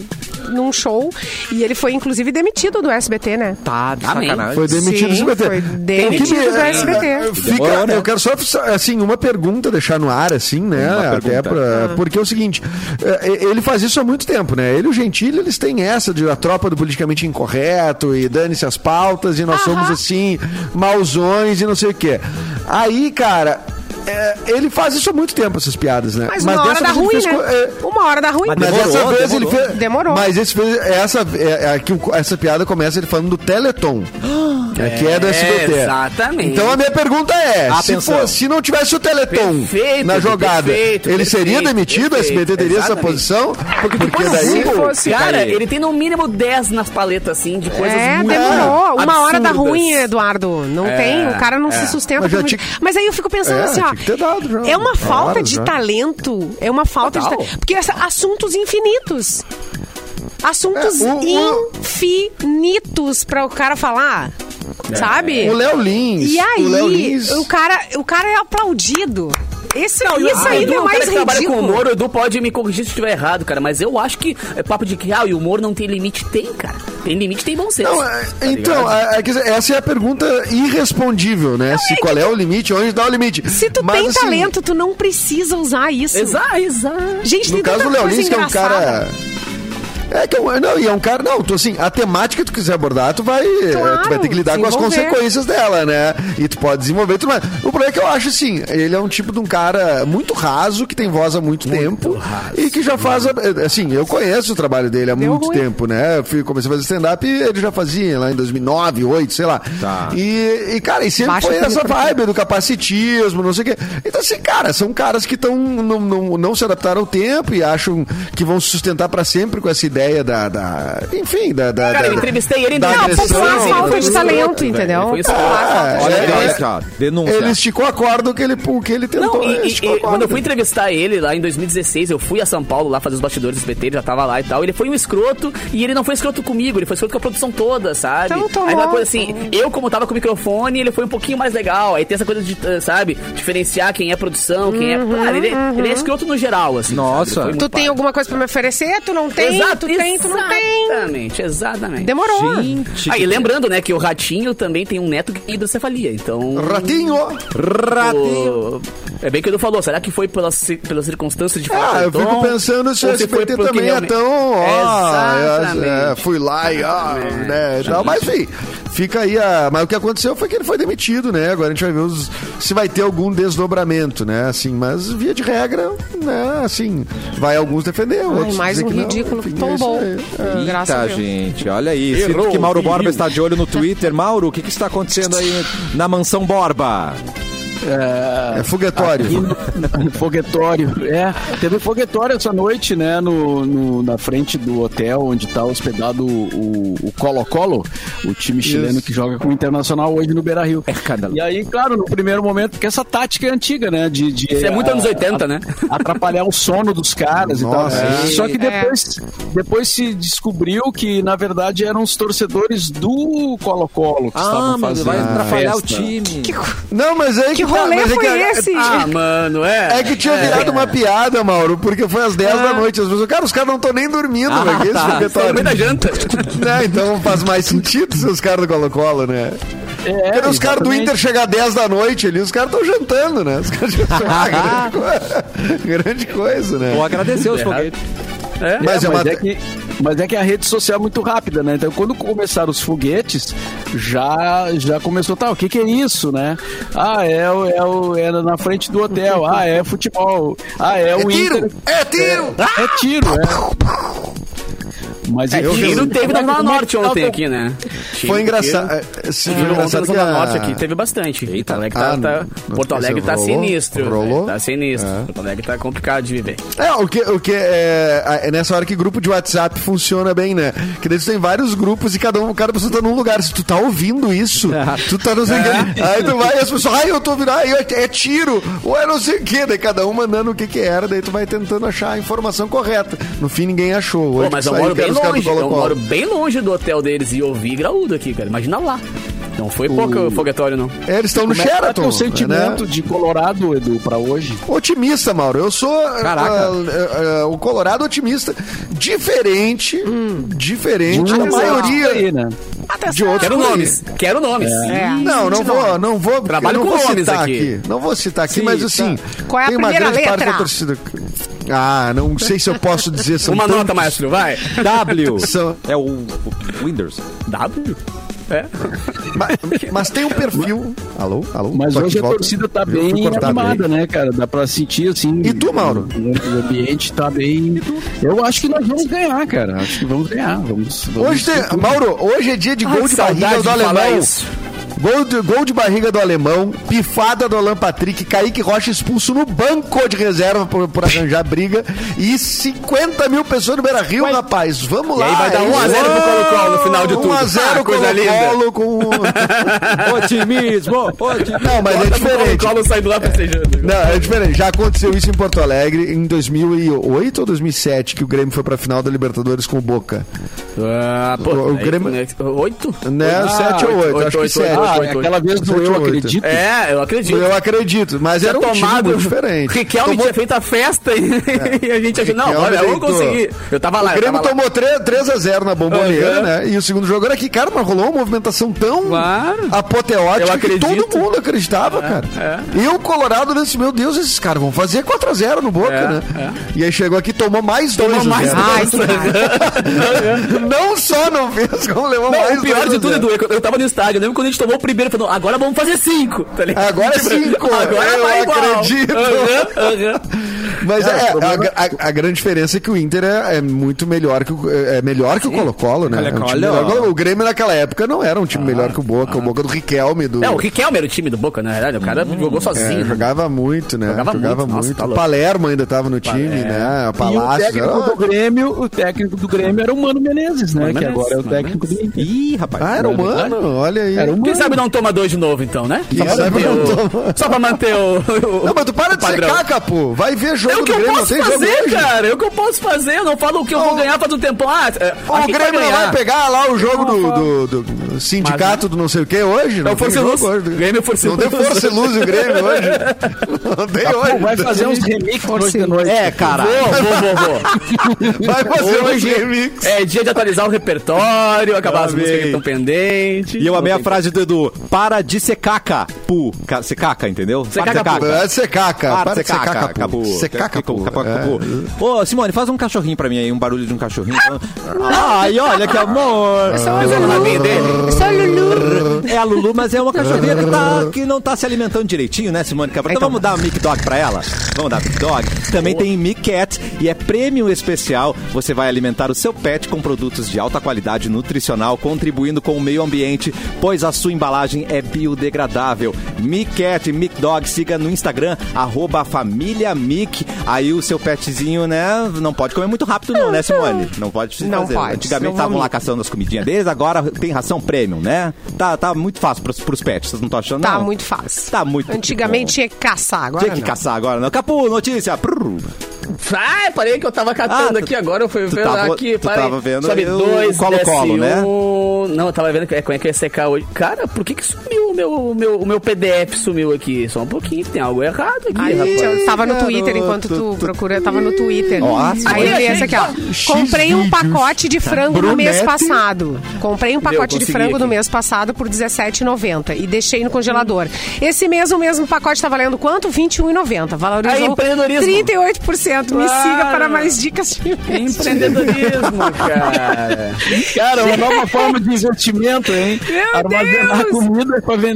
Speaker 2: num show. E ele foi, inclusive, demitido do SBT, né?
Speaker 1: Tá, de
Speaker 3: Amém.
Speaker 1: sacanagem.
Speaker 4: Foi demitido do
Speaker 2: Sim,
Speaker 4: SBT.
Speaker 2: foi
Speaker 4: que
Speaker 2: demitido
Speaker 4: me-
Speaker 2: do SBT.
Speaker 4: Fica,
Speaker 1: Demorou, né?
Speaker 4: Eu quero só, assim, uma pergunta deixar no ar, assim, né?
Speaker 1: Uma
Speaker 4: Até pra, Porque é o seguinte, eh, ele faz isso há muito tempo, né? Ele e o Gentili, eles têm essa de a tropa do politicamente incorreto e dane-se as pautas e nós somos, assim, mauzões e não sei o quê. Aí, cara... eh, ele faz isso há muito tempo, essas piadas, né?
Speaker 2: Mas uma hora
Speaker 4: dessa
Speaker 2: dá
Speaker 4: vez ele
Speaker 2: ruim,
Speaker 4: fez
Speaker 2: né?
Speaker 4: co- eh,
Speaker 2: Uma hora dá ruim.
Speaker 1: Mas
Speaker 4: Mas
Speaker 1: Demorou,
Speaker 4: essa vez
Speaker 1: demorou.
Speaker 4: ele fez.
Speaker 2: Demorou.
Speaker 4: Mas esse fez, essa, é, é que o- essa piada começa ele falando do Teleton. é, que é do SBT.
Speaker 3: exatamente.
Speaker 4: Então a minha pergunta é: se,
Speaker 1: Atenção.
Speaker 4: for- se não tivesse o Teleton
Speaker 3: Perfeito,
Speaker 4: na jogada,
Speaker 3: perfeito,
Speaker 4: ele seria
Speaker 3: perfeito,
Speaker 4: demitido? A SBT teria essa posição? Porque,
Speaker 3: Porque
Speaker 4: daí.
Speaker 2: se fosse-
Speaker 3: cara, ele tem no mínimo 10 nas paletas, assim, de coisas
Speaker 2: É,
Speaker 3: muito
Speaker 2: demorou. Uma hora dá
Speaker 3: absurdas.
Speaker 2: ruim, Eduardo. Não
Speaker 3: É,
Speaker 2: tem, o cara não se sustenta.
Speaker 4: Mas tinha
Speaker 2: Mas aí eu fico pensando
Speaker 4: É,
Speaker 2: assim, ó.
Speaker 4: dado já.
Speaker 2: É uma
Speaker 4: Uma
Speaker 2: falta de
Speaker 4: já.
Speaker 2: talento. É uma falta
Speaker 3: Total.
Speaker 2: de talento. Porque essa- assuntos infinitos. Assuntos
Speaker 4: É, o-
Speaker 2: infinitos pra o cara falar. Sabe?
Speaker 4: O Léo Lins.
Speaker 2: E aí,
Speaker 4: o Lins.
Speaker 2: o cara, o cara é aplaudido. Esse,
Speaker 3: Não,
Speaker 2: isso
Speaker 3: o
Speaker 2: aí
Speaker 3: Edu,
Speaker 2: é
Speaker 3: o cara
Speaker 2: mais
Speaker 3: que trabalha com humor, o Edu pode me corrigir se estiver errado, cara, mas eu acho que é papo de que ah, o humor não tem limite. Tem, cara. Tem limite, tem bom senso.
Speaker 4: Não, é-
Speaker 3: tá
Speaker 4: então, é- é essa é a pergunta irrespondível, né? Se qual é o limite, onde dá o limite.
Speaker 2: Se tu
Speaker 4: Mas,
Speaker 2: tem
Speaker 4: assim,
Speaker 2: talento, tu não precisa usar isso.
Speaker 3: Exato, exato.
Speaker 2: Gente,
Speaker 4: No
Speaker 2: tem
Speaker 4: caso do Léo Lins, que é um cara. É que é um, não, e é um cara, não, tu assim, a temática que tu quiser abordar, tu vai,
Speaker 2: Claro,
Speaker 4: tu vai ter que lidar com as consequências dela, né? E tu pode desenvolver tudo mais. O problema é que eu acho assim, ele é um tipo de um cara muito raso, que tem voz há muito, tempo e que já faz, a- assim, eu conheço o trabalho dele há
Speaker 2: Deu
Speaker 4: muito
Speaker 2: ruim.
Speaker 4: tempo, né? Eu fui, comecei a fazer stand-up e ele já fazia lá em 2009, 2008, sei lá.
Speaker 1: Tá.
Speaker 4: E, e, cara, e sempre
Speaker 2: Baixa
Speaker 4: foi essa vibe do capacitismo, não sei o quê. Então, assim, cara, são caras que estão não, não, não se adaptaram ao tempo e acham que vão se sustentar pra sempre com essa ideia da. da- enfim, da. da
Speaker 3: Cara,
Speaker 4: da-
Speaker 3: eu entrevistei ele em
Speaker 4: da
Speaker 2: Não,
Speaker 4: agressão.
Speaker 2: popular
Speaker 3: ele
Speaker 2: falta
Speaker 3: foi
Speaker 2: de talento, entendeu?
Speaker 3: Foi
Speaker 2: falta de
Speaker 1: Olha ó. Denúncia.
Speaker 4: Ele esticou a corda que ele, que ele tentou.
Speaker 3: Não, e, e- e quando eu fui entrevistar ele lá em 2016, eu fui a São Paulo lá fazer os bastidores do SBT, ele já tava lá e tal. Ele foi um escroto e ele não foi escroto comigo, ele foi escroto com a produção toda, sabe?
Speaker 2: Então, tá
Speaker 3: Aí uma coisa assim, eu como tava com o microfone, ele foi um pouquinho mais legal. Aí tem essa coisa de, eh, sabe, diferenciar quem é produção, quem é. Cara, ele, ele é escroto no geral, assim.
Speaker 1: Nossa.
Speaker 3: foi
Speaker 2: Tu tem
Speaker 3: pai.
Speaker 2: alguma coisa pra me oferecer? Tu não tem?
Speaker 3: Exato,
Speaker 2: tu tem, tu não tem.
Speaker 3: Exatamente, exatamente.
Speaker 2: Demorou.
Speaker 1: Gente,
Speaker 3: Aí, lembrando, né, que o Ratinho também tem um neto que tem hidrocefalia, então...
Speaker 4: Ratinho!
Speaker 1: Ratinho.
Speaker 3: o- É bem que o Edu falou, será que foi pelas, ci- pelas circunstâncias de falar
Speaker 4: Ah, eu fico pensando se o SBT também é
Speaker 3: realmente-
Speaker 4: tão. Ó,
Speaker 3: Exatamente.
Speaker 4: é, fui lá e. ó, né, tal. Mas enfim, fica aí a. Mas o que aconteceu foi que ele foi demitido, né? Agora a gente vai ver os, se vai ter algum desdobramento, né? Assim, mas via de regra, né? Assim, vai alguns defender,
Speaker 2: Ai,
Speaker 4: outros.
Speaker 2: mais
Speaker 4: dizer
Speaker 2: um
Speaker 4: que não.
Speaker 2: ridículo.
Speaker 4: Enfim, é
Speaker 2: Graças a
Speaker 1: Eita,
Speaker 2: Deus.
Speaker 1: gente, olha aí. Sinto
Speaker 3: Errou,
Speaker 1: que Mauro? Borba está de olho no Twitter. Mauro, o que, que está acontecendo aí na mansão Borba?
Speaker 4: É foguetório.
Speaker 5: foguetório. É, teve foguetório essa noite, né, no, no- na frente do hotel onde está hospedado o Colo-Colo, o time chileno que joga com o Internacional hoje no Beira-Rio.
Speaker 1: É cada-
Speaker 5: E aí, claro, no primeiro momento, porque essa tática é antiga, né, de... de
Speaker 3: Isso é muito
Speaker 5: a-
Speaker 3: anos 80, né?
Speaker 5: atrapalhar o sono dos caras
Speaker 4: Nossa,
Speaker 5: e tal.
Speaker 4: é.
Speaker 5: Só que depois, depois se descobriu que, na verdade, eram os torcedores do Colo-Colo que
Speaker 1: Ah,
Speaker 5: estavam
Speaker 1: mas
Speaker 5: fazendo
Speaker 1: vai
Speaker 5: a
Speaker 1: atrapalhar o time.
Speaker 2: Que,
Speaker 4: Não, mas aí
Speaker 2: que
Speaker 4: que
Speaker 2: rolê
Speaker 4: mas é
Speaker 2: foi
Speaker 4: que a-
Speaker 2: esse?
Speaker 3: Ah, mano, é.
Speaker 4: É que tinha virado uma piada, Mauro, porque foi às 10 da noite. As pessoas, cara, os caras não estão nem dormindo,
Speaker 1: Ah,
Speaker 4: né? Que esse
Speaker 1: tá.
Speaker 3: Foi no meio da janta.
Speaker 4: Né, Então faz mais sentido se os caras do Colo-Colo, né?
Speaker 5: É,
Speaker 4: Porque os caras do. Inter chegar 10 da noite ali, os caras estão jantando, né? Os caras já... ah, grande, coisa, grande coisa, né?
Speaker 1: Vou agradecer os foguetes.
Speaker 3: É.
Speaker 4: Mas é
Speaker 5: é, mas, é que, mas é que a rede social é muito rápida, né? Então, quando começaram os foguetes, já, já começou, tá, o que que é isso, né? Ah, é, o- é, o, é na frente do hotel. Ah, é futebol. Ah, é o
Speaker 4: tiro!
Speaker 5: Inter.
Speaker 4: É tiro!
Speaker 5: É, é tiro, é. Mas
Speaker 3: É,
Speaker 5: eu
Speaker 3: tiro teve na Zona
Speaker 5: é que
Speaker 3: Norte ontem aqui, né?
Speaker 4: Foi engraçado. é, foi
Speaker 3: ontem na
Speaker 4: engraçado que
Speaker 3: Zona
Speaker 4: a-
Speaker 3: Norte aqui teve bastante. Porto Alegre tá,
Speaker 4: Ah,
Speaker 3: tá-
Speaker 4: não-
Speaker 3: Porto Alegre tá
Speaker 4: rolou?
Speaker 3: sinistro.
Speaker 4: Rolou?
Speaker 3: Tá sinistro.
Speaker 4: É.
Speaker 3: Porto Alegre tá complicado de viver.
Speaker 4: É, o que, o que é, é nessa hora que grupo de WhatsApp funciona bem, né? Que daí tu tem vários grupos e cada um, cada pessoa tá num lugar. Se tu tá ouvindo isso, tu tá não sei o quê. Aí tu vai e as pessoas, ai, eu tô ouvindo, ai, é, é tiro, ou é não sei o quê. Daí cada um mandando o que que era, daí tu vai tentando achar a informação correta. No fim, ninguém achou.
Speaker 3: Pô, mas
Speaker 4: que
Speaker 3: eu moro
Speaker 4: que
Speaker 3: bem
Speaker 4: caras do
Speaker 3: longe. Eu
Speaker 4: Colo-Colo.
Speaker 3: moro bem longe do hotel deles e ouvi graúdo aqui, cara. Imagina lá. Não foi pouco foguetório, não.
Speaker 4: É, eles estão no
Speaker 5: Como é tá
Speaker 4: Sheraton.
Speaker 5: teu sentimento
Speaker 4: né?
Speaker 5: de Colorado, Edu, pra hoje?
Speaker 4: Otimista, Mauro. Eu sou
Speaker 1: Caraca.
Speaker 4: ah, ah, ah, o Colorado otimista. Diferente, diferente
Speaker 5: De
Speaker 4: da
Speaker 5: um
Speaker 4: maioria
Speaker 5: aí, né?
Speaker 4: de outros.
Speaker 3: Quero nomes. Quero nomes.
Speaker 2: É.
Speaker 4: Não, não vou, não vou.
Speaker 3: Trabalho
Speaker 4: eu não
Speaker 3: com
Speaker 4: vou
Speaker 3: nomes
Speaker 4: citar
Speaker 3: aqui.
Speaker 4: Não vou citar aqui,
Speaker 1: Sim,
Speaker 4: mas assim.
Speaker 2: Qual é a
Speaker 4: tem uma
Speaker 2: primeira
Speaker 4: grande parte
Speaker 2: letra?
Speaker 4: Ah, não sei se eu posso dizer. São
Speaker 3: Uma nota,
Speaker 4: tantos-
Speaker 3: maestro, vai.
Speaker 1: W.
Speaker 4: São-
Speaker 1: É o, o Windows.
Speaker 3: W? É.
Speaker 4: Mas, mas tem um perfil. Alô, alô.
Speaker 5: Mas hoje a
Speaker 4: volta.
Speaker 5: torcida tá bem animada, né, cara? Dá pra sentir assim.
Speaker 4: E tu, Mauro?
Speaker 5: O ambiente tá bem. Eu acho que nós vamos ganhar, cara. Acho que vamos ganhar. Vamos, vamos
Speaker 4: Hoje tem, Mauro, hoje é dia de
Speaker 3: Ai,
Speaker 4: gol de barriga
Speaker 3: saudade
Speaker 4: do alemão.
Speaker 3: isso.
Speaker 4: Gol de, gol de barriga do alemão, pifada do Alan Patrick, Kaique Rocha expulso no banco de reserva por, por arranjar briga e 50 mil pessoas no Beira Rio, rapaz. Vamos
Speaker 3: E
Speaker 4: lá.
Speaker 3: aí vai dar 1 a 0 pro Colo-Colo no final de tudo.
Speaker 4: 1x0
Speaker 3: Ah, coisa
Speaker 4: Colo-Colo com.
Speaker 1: Otimismo! otimismo.
Speaker 4: Não, mas é diferente.
Speaker 3: Colo saindo lá festejando.
Speaker 4: Não, é diferente. Já aconteceu isso em Porto Alegre em 2008 ou 2007, que o Grêmio foi pra final da Libertadores com o Boca.
Speaker 3: Ah, pô,
Speaker 4: O- o Grêmio-
Speaker 3: né, Oito?
Speaker 4: Né?
Speaker 5: Ah,
Speaker 4: 7 ou 8,
Speaker 3: oito,
Speaker 4: acho que
Speaker 3: oito,
Speaker 4: 7.
Speaker 3: oito,
Speaker 5: Ah,
Speaker 3: oito,
Speaker 5: aquela vez do eu acredito.
Speaker 3: É, eu acredito.
Speaker 4: Eu acredito, mas era um time
Speaker 3: tomado.
Speaker 4: muito diferente.
Speaker 3: Riquelme
Speaker 4: Tomou-
Speaker 3: tinha feito a festa e, e a gente achou, não, olha, vamos conseguir. Eu tava lá,
Speaker 4: O
Speaker 3: eu
Speaker 4: Grêmio
Speaker 3: lá.
Speaker 4: tomou 3, 3 a 0 na bomboneira,
Speaker 3: Aham.
Speaker 4: né? E o segundo jogo era aqui, cara, mas rolou uma movimentação tão
Speaker 3: Claro.
Speaker 4: apoteótica que todo mundo acreditava, cara. E o Colorado disse, meu Deus, esses caras vão fazer 4 a 0 no Boca,
Speaker 3: É,
Speaker 4: né? E aí chegou aqui, tomou mais 2
Speaker 3: Tomou mais
Speaker 4: 0.
Speaker 2: Ai, que raiva.
Speaker 4: Não só não fez, como levou
Speaker 3: Não,
Speaker 4: mais
Speaker 3: o pior
Speaker 4: 2 a
Speaker 3: de tudo,
Speaker 4: 0.
Speaker 3: Edu, é que eu- tava no estádio. Eu lembro quando a gente tomou primeiro, falei, agora vamos fazer cinco. Tá ligado?
Speaker 4: Agora é
Speaker 3: Tipo,
Speaker 4: cinco,
Speaker 3: Agora
Speaker 4: eu
Speaker 3: vai igual.
Speaker 4: acredito.
Speaker 3: Aham, aham.
Speaker 4: Mas
Speaker 5: É,
Speaker 4: é,
Speaker 5: o problema-
Speaker 4: a, a- a grande diferença é que o Inter é, é muito melhor que o, é melhor que o Colo-Colo, né? É um time
Speaker 1: Colo-Colo.
Speaker 4: melhor. o Grêmio naquela época não era um time melhor que o Boca, o Boca do Riquelme, do...
Speaker 3: É, o Riquelme era o time do Boca, na verdade. O cara jogou
Speaker 4: É,
Speaker 3: sozinho.
Speaker 4: jogava muito, né?
Speaker 3: Jogava
Speaker 4: Jogava,
Speaker 3: muito,
Speaker 4: muito.
Speaker 3: nossa, tá
Speaker 4: O. Palermo ainda tava no time, né? O
Speaker 5: E o
Speaker 4: Palácio.
Speaker 5: técnico do Grêmio, o técnico do Grêmio era o Mano Menezes, né?
Speaker 3: Mano
Speaker 5: que
Speaker 3: Menezes,
Speaker 5: agora é o
Speaker 3: Mano
Speaker 5: técnico do Inter.
Speaker 1: Ih, rapaz.
Speaker 4: Ah, era
Speaker 5: Não é verdade?
Speaker 4: humano, olha aí.
Speaker 5: Era um
Speaker 3: Quem
Speaker 5: mano.
Speaker 3: sabe não toma dois de novo, então, né? Só
Speaker 4: Quem
Speaker 3: pra
Speaker 4: sabe
Speaker 3: manter
Speaker 4: não
Speaker 3: o...
Speaker 4: toma.
Speaker 3: Só pra manter o... o-
Speaker 4: Não, mas tu para
Speaker 3: o
Speaker 4: de secar, Capu. Vai ver jogo
Speaker 3: É o
Speaker 4: do
Speaker 3: que eu
Speaker 4: Grêmio, não
Speaker 3: posso fazer, cara. É o que eu posso fazer. Eu não falo o que eu vou ganhar faz um tempão. Ah, é,
Speaker 4: O Grêmio não
Speaker 3: ganhar.
Speaker 4: vai pegar lá o jogo do,
Speaker 3: Não,
Speaker 4: do- do sindicato do não sei o que hoje? Não
Speaker 3: É o
Speaker 4: tem
Speaker 3: Força e Luz.
Speaker 4: hoje.
Speaker 3: Grêmio Força e
Speaker 4: Não tem
Speaker 3: Luz.
Speaker 4: força e luz o Grêmio hoje. Não tem
Speaker 5: Pô,
Speaker 4: hoje.
Speaker 5: vai fazer uns remix hoje de noite.
Speaker 1: É, cara.
Speaker 3: Vou, vou, vou, vou.
Speaker 4: Vai fazer uns remix.
Speaker 3: é dia de atualizar o repertório, acabar as músicas que estão pendentes.
Speaker 1: E eu amei a
Speaker 3: Não
Speaker 1: frase do Edu. Para de ser caca, pu. Ca- Ser caca, entendeu?
Speaker 3: Ser
Speaker 1: Para de
Speaker 3: caca, pu.
Speaker 4: Para de secar, cara.
Speaker 1: Para
Speaker 4: Para
Speaker 1: de
Speaker 4: de secar,
Speaker 1: caca,
Speaker 4: capu.
Speaker 1: Capu.
Speaker 4: Secar, capu.
Speaker 1: Capu,
Speaker 4: É.
Speaker 1: Ô, Simone, faz um cachorrinho pra mim aí, um barulho de um cachorrinho. Ai, olha que amor.
Speaker 3: Rabinho dele.
Speaker 2: Só Lulu.
Speaker 1: É a Lulu, mas é uma cachorrinha que, tá- que não tá se alimentando direitinho, né, Simone Cabral? Então vamos dar um Mic Dog pra ela? Vamos dar Mic Dog? Também tem Mic Cat e é prêmio especial. Você vai alimentar o seu pet com produtos de alta qualidade nutricional, contribuindo com o meio ambiente, pois a sua embalagem é biodegradável. Mic Cat, Mic Dog, siga no Instagram, arroba família Mic. Aí o seu petzinho, né, não pode comer muito rápido não, né, Simone? Não pode
Speaker 2: Não
Speaker 1: fazer.
Speaker 2: pode,
Speaker 1: Antigamente estavam lá caçando as comidinhas deles, agora tem ração premium, né? Tá, tá muito fácil pros, pros pets, vocês não estão achando,
Speaker 2: Tá
Speaker 1: não?
Speaker 2: muito fácil.
Speaker 1: Tá muito
Speaker 2: Antigamente tinha que caçar, agora
Speaker 1: Tinha que
Speaker 2: não.
Speaker 1: caçar agora, não. Capu, notícia. Prrr.
Speaker 3: Ai, parei que eu tava catando
Speaker 1: Ah, tu-
Speaker 3: aqui agora. Eu fui
Speaker 1: tu
Speaker 3: ver
Speaker 1: tava-
Speaker 3: aqui.
Speaker 1: tu
Speaker 3: parei.
Speaker 1: tava vendo
Speaker 3: Sobe
Speaker 1: o
Speaker 3: dois,
Speaker 1: Colo-Colo,
Speaker 3: desce
Speaker 1: né?
Speaker 3: um. Não, eu tava vendo que- é, como é que ia secar hoje. Cara, por que que sumiu meu, o meu, o meu PDF sumiu aqui. Só um pouquinho, tem algo errado aqui,
Speaker 2: Aí,
Speaker 3: rapaz.
Speaker 2: eu tava no Twitter enquanto tu procura, tava no Twitter.
Speaker 1: Nossa,
Speaker 2: Aí eu li esse aqui, ó. Comprei um pacote de frango no mês passado. Comprei um pacote de frango no mês passado por R$17,90 e deixei no congelador. Esse mês o mesmo pacote tá valendo quanto? R$21,90.
Speaker 3: Aí,
Speaker 2: Valorizou
Speaker 3: empreendedorismo.
Speaker 2: 38%. Me
Speaker 3: Claro.
Speaker 2: siga para mais dicas de
Speaker 3: Empreendedorismo, cara.
Speaker 5: Cara, uma nova forma de investimento, hein?
Speaker 2: Meu
Speaker 5: Armazenar
Speaker 2: Deus!
Speaker 5: comida pra vender.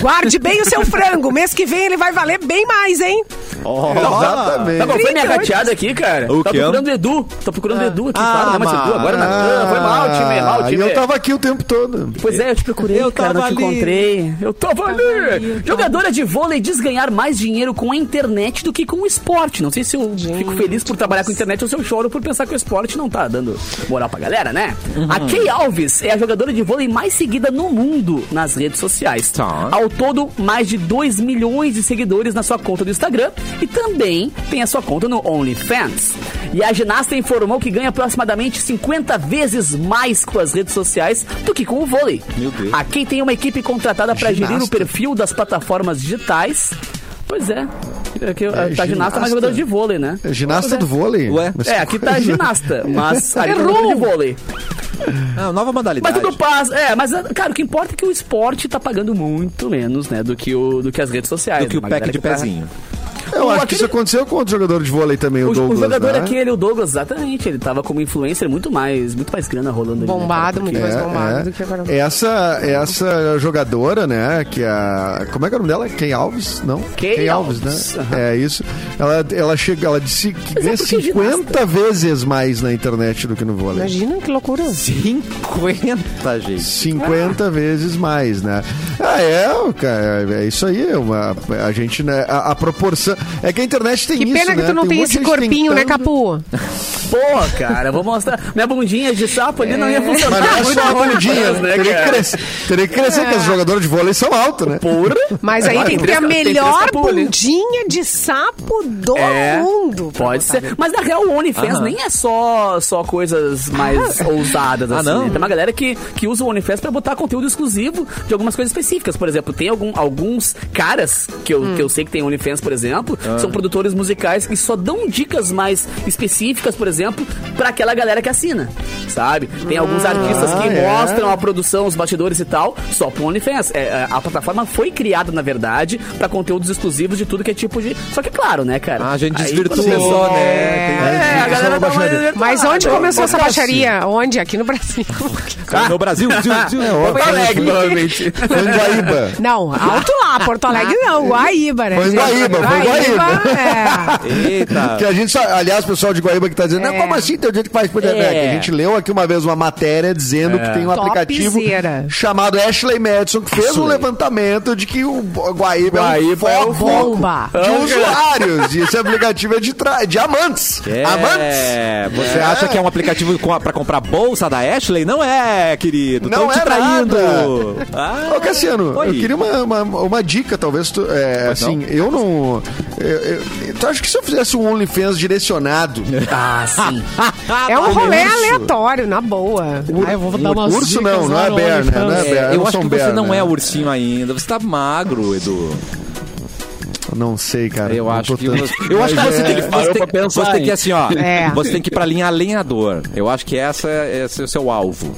Speaker 2: Guarde bem o seu frango. Mês que vem ele vai valer bem mais, hein?
Speaker 4: Exatamente.
Speaker 3: Tá bom, foi minha
Speaker 2: 38.
Speaker 3: rateada aqui, cara.
Speaker 1: O
Speaker 3: tá procurando o Edu. Tá procurando o Edu aqui,
Speaker 1: Ah,
Speaker 3: claro, né? Mas Edu, agora na... Ah, foi mal, time, mal,
Speaker 4: Ah,
Speaker 3: time.
Speaker 4: Eu tava aqui o tempo todo.
Speaker 3: Pois é, eu te procurei,
Speaker 1: Eu
Speaker 3: cara, não te
Speaker 1: ali.
Speaker 3: encontrei. Eu tava ali. Jogadora de vôlei diz ganhar mais dinheiro com a internet do que com o esporte. Não sei se eu fico feliz por trabalhar com a internet ou se eu choro por pensar que o esporte não tá dando moral pra galera, né? A Kay Alves é a jogadora de vôlei mais seguida no mundo nas redes sociais.
Speaker 1: Tá.
Speaker 3: Ao todo, mais de 2 milhões de seguidores na sua conta do Instagram e também tem a sua conta no OnlyFans. E a ginasta informou que ganha aproximadamente 50 vezes mais com as redes sociais do que com o vôlei.
Speaker 1: Meu Deus.
Speaker 3: A Kay tem uma equipe contratada para gerir o perfil das plataformas digitais. Pois é. É que,
Speaker 4: É,
Speaker 3: tá ginasta, mas jogador de vôlei, né?
Speaker 4: É ginasta do vôlei?
Speaker 1: Ué?
Speaker 4: Mas
Speaker 3: É,
Speaker 4: que
Speaker 3: aqui tá ginasta, mas ali
Speaker 2: Errou!
Speaker 3: jogador de vôlei.
Speaker 1: Ah, nova
Speaker 3: Mas
Speaker 1: modalidade.
Speaker 3: tudo passa. É, mas, cara, o que importa é que o esporte tá pagando muito menos, né, do que, o, do que as redes sociais.
Speaker 1: do que o
Speaker 3: Uma
Speaker 1: pack de
Speaker 3: que tá-
Speaker 4: Eu acho que isso aconteceu com outro jogador de vôlei também, o,
Speaker 3: O, o
Speaker 4: Douglas.
Speaker 3: jogador
Speaker 4: né?
Speaker 3: aquele, o Douglas, exatamente. Ele tava como influencer muito mais, muito mais grana rolando ali. né?
Speaker 2: Bombado, muito mais bombado do que agora.
Speaker 4: Essa, essa jogadora, né, que é a... Como é que é o nome dela? Kay Alves? Não?
Speaker 3: Kay
Speaker 4: Alves,
Speaker 3: Alves,
Speaker 4: né?
Speaker 3: aham.
Speaker 4: É isso. Ela, ela, chega, ela disse que
Speaker 3: é
Speaker 4: ganha
Speaker 3: porque
Speaker 4: 50 vezes mais na internet do que no vôlei.
Speaker 2: Imagina que loucura.
Speaker 1: 50, gente.
Speaker 4: 50 vezes mais, né? Ah, é, cara, é isso aí. é Uma, a gente, né? A, a proporção. É que a internet tem
Speaker 2: Que
Speaker 4: isso.
Speaker 2: pena que
Speaker 4: né?
Speaker 2: tu não
Speaker 4: um
Speaker 2: tem
Speaker 4: de
Speaker 2: esse corpinho, né,
Speaker 4: tentando-
Speaker 2: Capu?
Speaker 3: Porra, cara, vou mostrar. Minha bundinha de sapo ali não ia funcionar.
Speaker 4: Mas não é
Speaker 3: muito
Speaker 4: só a bundinha,
Speaker 3: né,
Speaker 4: teria que
Speaker 3: cara?
Speaker 4: crescer, teria que crescer que os jogadores de vôlei são altos, né?
Speaker 3: Porra.
Speaker 2: Mas aí
Speaker 3: Ah,
Speaker 2: tem que ter a melhor bundinha de sapo do
Speaker 3: É,
Speaker 2: mundo.
Speaker 3: Pode ser. Mas na real, o OnlyFans nem é só, só coisas mais ousadas,
Speaker 1: Ah,
Speaker 3: assim.
Speaker 1: não?
Speaker 3: né? Tem uma galera que, que usa o OnlyFans pra botar conteúdo exclusivo de algumas coisas específicas. Por exemplo, tem algum, alguns caras que eu, que eu sei que tem OnlyFans, por exemplo, são produtores musicais que só dão dicas mais específicas, por exemplo, pra aquela galera que assina, sabe? Tem alguns artistas que
Speaker 4: é?
Speaker 3: mostram a produção, os bastidores e tal, só pro OnlyFans. É, é, a plataforma foi criada, na verdade, pra conteúdos exclusivos de tudo que é tipo de... Só que claro, né, cara?
Speaker 1: Ah, a gente desvirtuou, né?
Speaker 3: É, a galera tá mais...
Speaker 2: Mas onde
Speaker 3: Ah,
Speaker 2: começou essa
Speaker 3: acontece.
Speaker 2: baixaria? Onde? Aqui no Brasil.
Speaker 1: No Brasil.
Speaker 4: É,
Speaker 3: Porto. Alegre, provavelmente.
Speaker 4: Foi em Guaíba.
Speaker 2: Não, alto lá, Porto Alegre não, Guaíba, né?
Speaker 4: Foi em? Guaíba, foi em Guaíba.
Speaker 2: é.
Speaker 1: Eita.
Speaker 4: Que a gente, aliás, o pessoal de Guaíba que tá dizendo, não,
Speaker 2: É.
Speaker 4: como assim tem gente que faz por internet?
Speaker 3: É.
Speaker 4: A gente leu aqui uma vez uma matéria dizendo que tem um aplicativo
Speaker 2: Topzera.
Speaker 4: chamado Ashley Madison que fez um levantamento de que o Guaíba,
Speaker 3: Guaíba
Speaker 4: é
Speaker 3: é
Speaker 4: um
Speaker 3: o
Speaker 4: foco
Speaker 2: bomba.
Speaker 4: de usuários. E esse aplicativo é de, tra... de amantes. Amantes.
Speaker 1: É, você
Speaker 4: É.
Speaker 1: acha que é um aplicativo pra comprar bolsa da Ashley? Não é, querido.
Speaker 4: Não
Speaker 1: Tão te
Speaker 4: é
Speaker 1: traindo.
Speaker 4: nada.
Speaker 1: Ah,
Speaker 4: Ô, Cassiano,
Speaker 1: Oi.
Speaker 4: eu queria uma, uma, uma dica, talvez. Tu, é, assim, eu não. Eu, eu, tu acha que se eu fizesse um OnlyFans direcionado.
Speaker 3: Ah, sim.
Speaker 2: É um rolê
Speaker 4: urso.
Speaker 2: aleatório, na boa. Ah, eu vou dar umas
Speaker 4: urso não, não é bear, né? Não é bear.
Speaker 1: É, eu acho que você não é ursinho ainda. Você tá magro, Edu.
Speaker 4: Não sei, cara.
Speaker 1: Eu
Speaker 4: Não
Speaker 1: acho que
Speaker 4: tanto-
Speaker 1: você, eu acho que você
Speaker 4: é-
Speaker 1: tem que, você tem,
Speaker 5: pensar,
Speaker 1: você tem que assim, ó.
Speaker 2: É.
Speaker 1: Você tem que ir pra linha alinhador. Eu acho que essa esse é o seu alvo.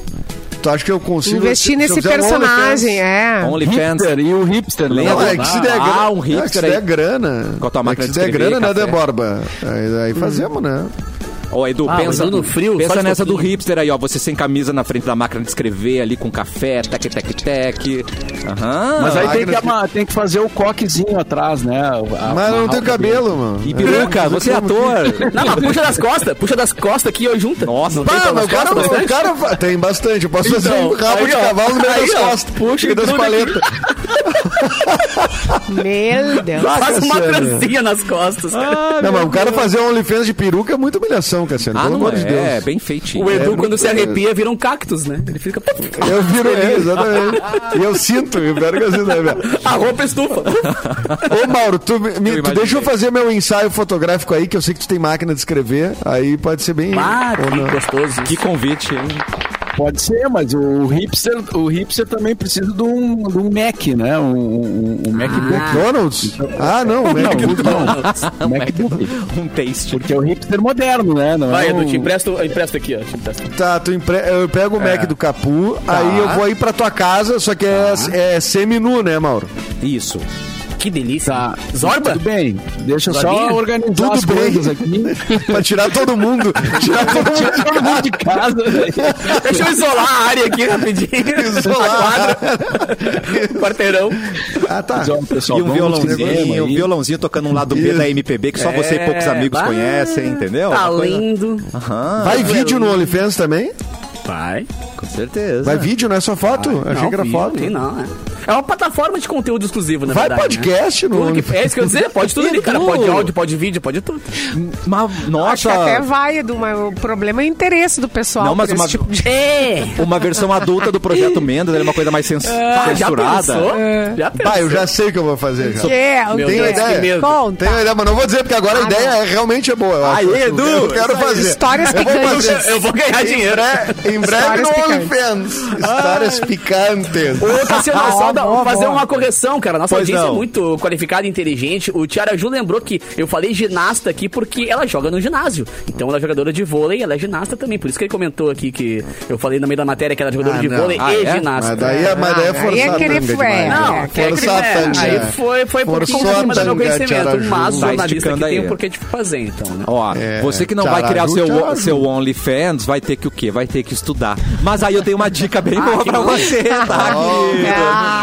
Speaker 4: Tu acha que eu consigo.
Speaker 2: Investir nesse
Speaker 4: um
Speaker 2: personagem, é.
Speaker 1: OnlyFans.
Speaker 5: E o hipster, né?
Speaker 1: Lembra?
Speaker 4: Não, é que se der
Speaker 1: Ah,
Speaker 4: grana.
Speaker 1: um hipster
Speaker 4: é que se der grana.
Speaker 1: Com a tua
Speaker 4: é que se der
Speaker 1: escrever,
Speaker 4: grana, né. Deborba? Aí, aí fazemos, né?
Speaker 1: Ó, Edu,
Speaker 3: Ah,
Speaker 1: pensa,
Speaker 3: no frio,
Speaker 1: pensa nessa do hipster aí, ó. Você sem camisa na frente da máquina de escrever ali com café, tec, tec, tec. Aham.
Speaker 5: Mas aí tem que, ama- tem que fazer o coquezinho atrás, né? A-
Speaker 4: Mas eu não tenho
Speaker 5: cabelo.
Speaker 4: cabelo, mano.
Speaker 1: E peruca, você é ator.
Speaker 3: Não, mas puxa das costas. Puxa das costas aqui, ó, junta.
Speaker 1: Nossa,
Speaker 3: não tem
Speaker 4: mas cara,
Speaker 3: costas
Speaker 4: o
Speaker 3: bastante?
Speaker 4: cara tem bastante. Eu posso fazer
Speaker 3: Então,
Speaker 4: um rabo
Speaker 3: aí,
Speaker 4: de
Speaker 3: ó.
Speaker 4: cavalo no meio das
Speaker 3: ó.
Speaker 4: costas.
Speaker 3: Puxa
Speaker 4: e das paletas.
Speaker 2: Meu Deus.
Speaker 3: Faz uma trancinha nas costas.
Speaker 4: Não, mas o cara fazer um OnlyFans de peruca é muita humilhação, Cassiano.
Speaker 1: Ah,
Speaker 4: pelo
Speaker 1: não
Speaker 4: amor de
Speaker 1: é.
Speaker 4: Deus.
Speaker 1: É, bem feitinho.
Speaker 3: O Edu,
Speaker 4: É,
Speaker 3: quando se
Speaker 4: muito-
Speaker 3: arrepia, vira um cactus, né? Ele fica...
Speaker 4: Eu viro ele, exatamente. E eu sinto, eu espero que eu sinta. né?
Speaker 3: A roupa estufa.
Speaker 4: Ô, Mauro, tu, me- tu deixa eu fazer meu ensaio fotográfico aí, que eu sei que tu tem máquina de escrever. Aí pode ser bem.
Speaker 3: Ah, que
Speaker 4: não.
Speaker 3: gostoso.
Speaker 1: Que convite, hein?
Speaker 5: Pode ser, mas o hipster, o hipster também precisa de um, de um Mac, né? Um, um, um MacBook.
Speaker 4: McDonald's? Ah, não, MacBook não.
Speaker 5: não. Um MacBook.
Speaker 1: Um taste.
Speaker 5: Porque é o hipster moderno, né? Não
Speaker 3: Vai,
Speaker 5: é
Speaker 3: Edu,
Speaker 5: um...
Speaker 3: te empresto, eu empresto aqui, ó. Empresto.
Speaker 4: Tá, tu empre... eu pego o Mac do Capu,
Speaker 1: Tá.
Speaker 4: aí eu vou aí pra tua casa, só que é, é semi-nu, né, Mauro?
Speaker 1: Isso.
Speaker 3: Que delícia.
Speaker 5: Tá.
Speaker 3: Zorba?
Speaker 5: Tudo bem. Deixa eu
Speaker 3: Zorbinha?
Speaker 5: só organizar
Speaker 4: Tudo
Speaker 5: as
Speaker 4: bem.
Speaker 5: coisas aqui.
Speaker 4: pra tirar todo mundo. Tirar todo mundo.
Speaker 5: Tirar todo mundo de casa.
Speaker 3: Deixa eu isolar a área aqui rapidinho.
Speaker 4: Isolar.
Speaker 3: A quadra. Quarteirão.
Speaker 4: Ah, tá.
Speaker 5: Ó, pessoal,
Speaker 1: E um violãozinho, um violãozinho tocando um lado B da MPB que só você e poucos amigos
Speaker 3: bah,
Speaker 1: conhecem, entendeu?
Speaker 3: Tá lindo.
Speaker 1: Aham,
Speaker 4: Vai vídeo no OnlyFans também?
Speaker 3: Vai.
Speaker 1: com certeza.
Speaker 4: Vai vídeo, não é só foto? Achei
Speaker 3: Não,
Speaker 4: que era
Speaker 3: vi,
Speaker 4: foto.
Speaker 3: vi, não, é. É uma plataforma de conteúdo exclusivo, na
Speaker 4: Vai
Speaker 3: verdade.
Speaker 4: podcast
Speaker 3: né?
Speaker 4: no
Speaker 3: Tudo que- É isso que eu ia dizer, pode tudo ali, cara. Pode áudio, pode vídeo, pode tudo.
Speaker 1: Mas,
Speaker 2: Acho
Speaker 1: nossa,
Speaker 2: que até vai, Edu, mas o problema é o interesse do pessoal.
Speaker 1: Não, mas uma-
Speaker 2: tipo de...
Speaker 3: É!
Speaker 1: uma versão adulta do Projeto Mendes, era uma coisa mais cens-
Speaker 3: Ah, já
Speaker 1: censurada.
Speaker 3: pensou? Já pensou?
Speaker 4: Vai, eu já sei o que eu vou fazer já.
Speaker 2: Que é, o
Speaker 3: Meu
Speaker 4: Tenho?
Speaker 3: Deus,
Speaker 4: ideia.
Speaker 3: que medo.
Speaker 2: Conta.
Speaker 4: Tenho ideia, mas não vou dizer, porque agora a
Speaker 2: Ah,
Speaker 4: ideia é, realmente é boa. Eu acho.
Speaker 1: Aí, Edu,
Speaker 4: Eu quero fazer.
Speaker 2: Histórias
Speaker 4: eu vou
Speaker 2: picantes.
Speaker 4: fazer.
Speaker 3: Eu vou ganhar dinheiro.
Speaker 4: Em breve
Speaker 2: Histórias
Speaker 4: no
Speaker 2: picantes.
Speaker 4: OnlyFans. Histórias picantes.
Speaker 3: Ô, Cassiano, só
Speaker 2: boa,
Speaker 3: fazer
Speaker 2: boa.
Speaker 3: uma correção, cara. Nossa
Speaker 1: Pois
Speaker 3: audiência
Speaker 1: não.
Speaker 3: é muito qualificada e inteligente. O Tiara Ju lembrou que eu falei ginasta aqui porque ela joga no ginásio. Então ela é jogadora de vôlei, ela é ginasta também. Por isso que ele comentou aqui que eu falei no meio da matéria que ela é jogadora
Speaker 4: Ah,
Speaker 3: de
Speaker 4: não.
Speaker 3: vôlei
Speaker 1: Ah,
Speaker 3: e
Speaker 1: é?
Speaker 3: ginasta.
Speaker 4: Mas daí, é- mas daí é
Speaker 2: Ah,
Speaker 4: forçar
Speaker 2: é
Speaker 4: a tanga demais.
Speaker 3: Não,
Speaker 2: É,
Speaker 3: que é
Speaker 4: forçar
Speaker 3: crime,
Speaker 4: a tanga.
Speaker 3: Aí foi, foi um pouquinho acima do meu conhecimento. Mas o
Speaker 1: Tá
Speaker 3: jornalista que
Speaker 1: esticando
Speaker 3: tem o porquê de fazer, então, né?
Speaker 1: Ó,
Speaker 4: É,
Speaker 1: você que não vai criar seu, seu OnlyFans, vai ter que o quê? Vai ter que estudar. Mas aí eu tenho uma dica bem boa
Speaker 3: que
Speaker 1: pra você, tá, querido?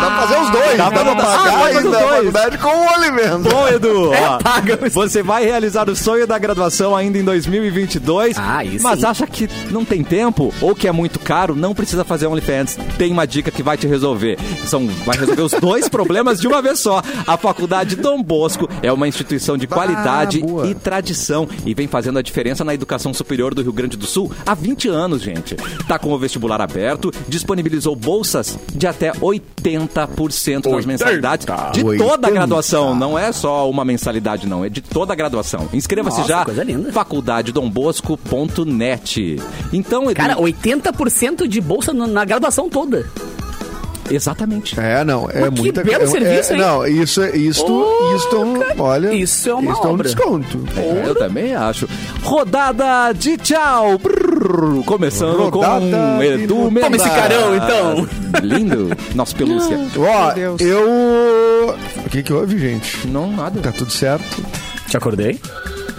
Speaker 2: Ah,
Speaker 4: Dá pra fazer os dois.
Speaker 1: Dá
Speaker 4: Dá,
Speaker 1: pra
Speaker 4: pra
Speaker 1: botar- Ah,
Speaker 4: pagar
Speaker 1: pode fazer
Speaker 4: ainda
Speaker 1: os
Speaker 4: a
Speaker 1: dois.
Speaker 4: faculdade com o OnlyFans.
Speaker 1: Bom, Edu, ó,
Speaker 3: paga.
Speaker 1: você vai realizar o sonho da graduação ainda em 2022,
Speaker 3: Ah, isso
Speaker 1: mas
Speaker 3: sim.
Speaker 1: acha que não tem tempo ou que é muito caro, não precisa fazer OnlyFans. Tem uma dica que vai te resolver. São, vai resolver os dois problemas de uma vez só. A Faculdade Dom Bosco é uma instituição de qualidade
Speaker 4: boa.
Speaker 1: e tradição e vem fazendo a diferença na educação superior do Rio Grande do Sul há 20 anos, gente. Tá com o vestibular aberto, disponibilizou bolsas de até 80% das mensalidades de toda a
Speaker 4: 80.
Speaker 1: graduação, não é só uma mensalidade não, é de toda a graduação. Inscreva-se já
Speaker 3: coisa linda.
Speaker 1: faculdadedombosco.net. Então, Edu,
Speaker 3: Cara, 80% de bolsa na graduação toda.
Speaker 1: Exatamente.
Speaker 4: É, não, é
Speaker 3: Mas que
Speaker 4: muita
Speaker 3: belo
Speaker 4: é-
Speaker 3: serviço,
Speaker 4: é,
Speaker 3: hein?
Speaker 4: Não, isso, é- isto,
Speaker 3: Ô,
Speaker 4: isto, é um- olha,
Speaker 3: isso é uma
Speaker 4: isto é um
Speaker 3: obra.
Speaker 4: desconto.
Speaker 1: É, eu também acho. Rodada de tchau. Brrr, começando
Speaker 4: Rodada
Speaker 1: com Edu
Speaker 4: Toma
Speaker 1: Mendes.
Speaker 3: esse carão, então.
Speaker 1: Lindo. Nossa pelúcia.
Speaker 4: Ó,
Speaker 2: Deus.
Speaker 4: eu... O que que houve, gente?
Speaker 1: Não, nada.
Speaker 4: Tá tudo certo?
Speaker 3: Te acordei?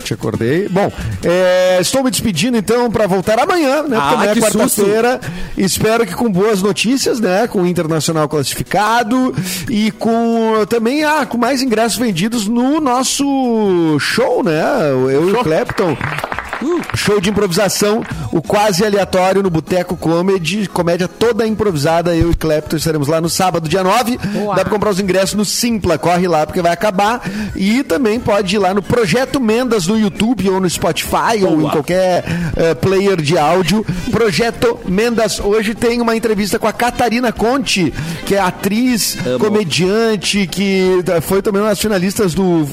Speaker 4: Te acordei. Bom, é, estou me despedindo então para voltar amanhã, né?
Speaker 1: Ah,
Speaker 4: Porque amanhã é quarta-feira. Espero que com boas notícias, né? Com o Internacional classificado e com também ah, com mais ingressos vendidos no nosso show, né? Eu e o Clapton. Uh, show de improvisação, o quase aleatório no Boteco Comedy, comédia toda improvisada, eu e Clapton estaremos lá no sábado, dia 9.
Speaker 2: Boa.
Speaker 4: Dá pra comprar os ingressos no Simpla, corre lá porque vai acabar. E também pode ir lá no Projeto Mendas no YouTube ou no Spotify ou em qualquer eh, player de áudio. Projeto Mendas. Hoje tem uma entrevista com a Catarina Conte, que é atriz,
Speaker 1: Amo.
Speaker 4: comediante, que eh, foi também uma das finalistas do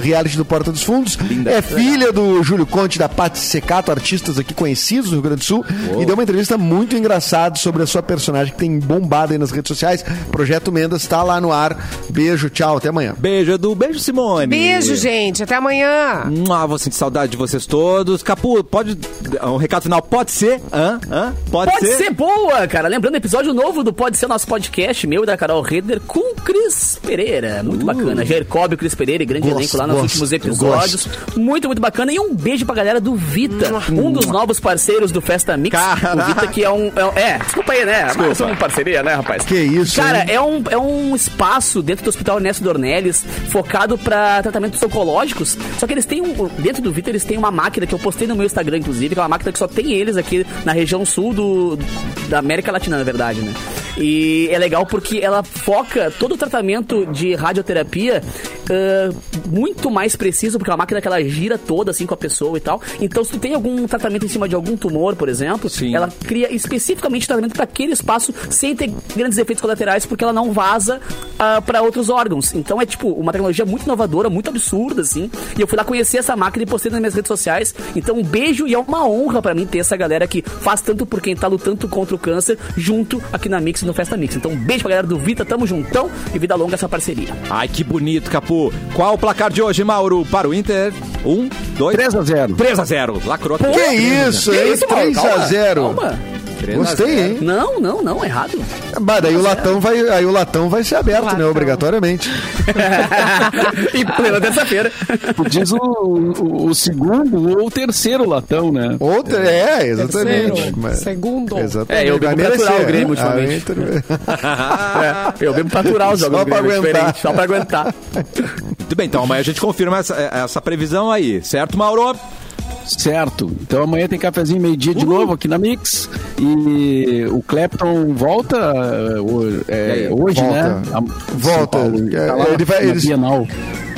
Speaker 4: reality do Porta dos Fundos.
Speaker 1: Linda.
Speaker 4: É filha do Júlio Conte, da Paty Secato, artistas aqui conhecidos no Rio Grande do Sul. E deu uma entrevista muito engraçada sobre a sua personagem que tem bombado aí nas redes sociais. Projeto Mendas está lá no ar. Beijo, tchau, até amanhã.
Speaker 1: Beijo, Edu. Beijo, Simone.
Speaker 2: Beijo, gente. Até amanhã.
Speaker 1: Ah, vou sentir saudade de vocês todos. Capu, pode. Um recado final, pode ser? Hã? Hã? Pode,
Speaker 3: Pode ser boa, cara. Lembrando, episódio novo do Pode Ser Nosso Podcast, meu e da Carol Redder, com o Cris Pereira. Muito bacana. Jacob e o Cris Pereira, e grande
Speaker 4: Gosto,
Speaker 3: elenco lá nos
Speaker 4: gosto,
Speaker 3: últimos episódios. Muito, muito bacana. E um beijo pra galera do Vita, um dos novos parceiros do Festa Mix.
Speaker 1: Caraca.
Speaker 3: O Vita, que é um. É, é, desculpa aí, né? Mas somos parceria, né, rapaz?
Speaker 4: Que isso,
Speaker 3: Cara,
Speaker 4: hein?
Speaker 3: é um, é um espaço dentro do Hospital Ernesto Dornelles focado pra tratamentos oncológicos. Só que eles têm um. Dentro do Vita, eles têm uma máquina que eu postei no meu Instagram, inclusive, que é uma máquina que só tem eles aqui na região sul do, da América Latina, na verdade, né? E é legal porque ela foca todo o tratamento de radioterapia ah, muito mais preciso, porque é uma máquina que ela gira toda assim com a pessoa e tal. Então, se tu tem algum tratamento em cima de algum tumor, por exemplo,
Speaker 1: Sim.
Speaker 3: ela cria especificamente tratamento para aquele espaço sem ter grandes efeitos colaterais, porque ela não vaza para outros órgãos. Então é tipo uma tecnologia muito inovadora, muito absurda, assim. E eu fui lá conhecer essa máquina e postei nas minhas redes sociais. Então, um beijo e é uma honra para mim ter essa galera que faz tanto por quem tá lutando contra o câncer junto aqui na Mix e no Festa Mix. Então, um beijo pra galera do Vita, tamo juntão e vida longa essa parceria.
Speaker 1: Ai, que bonito, Capu. Qual o placar de hoje, Mauro, para o Inter? Um, dois...
Speaker 5: 3 a 0
Speaker 1: 3 a 0 Lacrou.
Speaker 4: Que isso,
Speaker 3: Que
Speaker 4: hein?
Speaker 3: isso, Mauro?
Speaker 4: 3 a
Speaker 3: Calma,
Speaker 4: 0
Speaker 3: Calma.
Speaker 1: 3 a
Speaker 4: Gostei,
Speaker 1: 0.
Speaker 4: hein?
Speaker 3: Não, não, não, errado.
Speaker 4: Bah, daí o latão vai, aí o latão vai ser aberto, né?
Speaker 2: Latão.
Speaker 4: Obrigatoriamente.
Speaker 3: em plena terça-feira.
Speaker 5: Diz o, o, o segundo ou o terceiro latão, né?
Speaker 4: Outra, é, exatamente.
Speaker 2: Terceiro,
Speaker 4: Mas-
Speaker 2: segundo.
Speaker 4: Exatamente.
Speaker 3: É, eu bebo
Speaker 4: merecer,
Speaker 3: o Grêmio
Speaker 4: né?
Speaker 3: ultimamente. É, eu bebo pra aturar os jogos
Speaker 4: Só pra
Speaker 3: Grêmio,
Speaker 4: aguentar.
Speaker 3: só pra aguentar.
Speaker 1: Muito bem, então amanhã a gente confirma essa, essa previsão aí, certo, Mauro?
Speaker 5: Certo. Então amanhã tem cafezinho meio-dia de novo aqui na Mix. E o Clapton volta eh, ho- é, hoje,
Speaker 4: Volta.
Speaker 5: né? A-
Speaker 4: Volta.
Speaker 5: Tá
Speaker 4: ele vai-
Speaker 5: na
Speaker 4: eles-
Speaker 5: Bienal.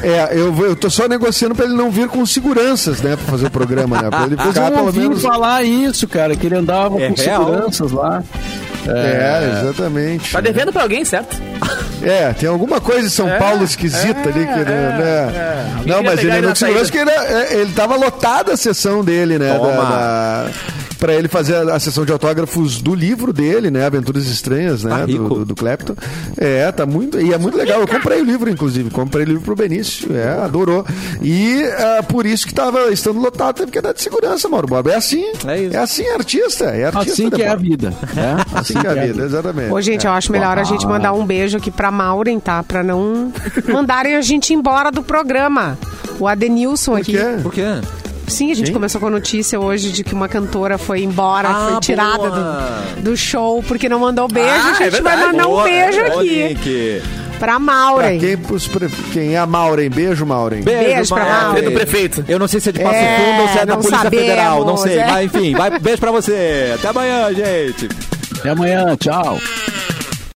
Speaker 4: É, eu, eu tô só negociando pra ele não vir com seguranças, né? Pra fazer o programa, né? Pra ele ficar
Speaker 5: eu
Speaker 4: pelo menos.
Speaker 5: falar isso, cara, que ele andava
Speaker 1: É
Speaker 5: com
Speaker 1: real?
Speaker 5: seguranças lá.
Speaker 4: É, exatamente.
Speaker 3: Tá devendo pra alguém, certo?
Speaker 4: É, tem alguma coisa em São Paulo esquisita ali que. né? Não,
Speaker 3: queria
Speaker 4: mas
Speaker 3: pegar
Speaker 4: ele
Speaker 3: ele
Speaker 4: não
Speaker 3: na
Speaker 4: segurança que ele, é, ele tava lotada a sessão dele, né?
Speaker 1: Toma.
Speaker 4: Da, da- pra ele fazer a, a sessão de autógrafos do livro dele, né? Aventuras Estranhas, né?
Speaker 1: Tá rico.
Speaker 4: do, do, do Clapton. É, tá muito. E é muito legal. Eu comprei o livro, inclusive. Comprei o livro pro Benício. É, adorou. E ah, por isso que tava estando lotado, teve que dar de segurança, Mauro Borba. É assim.
Speaker 1: É isso.
Speaker 4: É assim, artista. É artista.
Speaker 5: Assim que é a vida. Né?
Speaker 4: Assim que é a vida, exatamente.
Speaker 2: Ô, gente, eu acho melhor a gente mandar um beijo aqui pra Maureen, tá? Pra não mandarem a gente embora do programa. O Adenilson
Speaker 4: Por
Speaker 2: aqui.
Speaker 4: quê?
Speaker 1: Por quê?
Speaker 2: Sim, a gente começou com a notícia hoje de que uma cantora foi embora,
Speaker 1: Ah,
Speaker 2: foi tirada do, do show porque não mandou beijo.
Speaker 3: Ah,
Speaker 2: a gente
Speaker 3: é
Speaker 2: vai mandar um
Speaker 1: Boa,
Speaker 2: beijo
Speaker 1: é,
Speaker 2: aqui
Speaker 1: Nick.
Speaker 2: pra
Speaker 4: Pra
Speaker 2: Maureen.
Speaker 4: quem, pre- quem é a Maureen? Beijo, Maureen.
Speaker 2: Beijo pra
Speaker 1: Mauro.
Speaker 2: Mauro.
Speaker 3: É do prefeito.
Speaker 1: Eu não sei se é de Passo
Speaker 2: É,
Speaker 1: Fundo ou se é da Polícia
Speaker 2: sabemos,
Speaker 1: Federal. Não sei.
Speaker 2: é.
Speaker 1: Mas enfim, vai, beijo pra você. Até amanhã, gente.
Speaker 5: Até amanhã, tchau.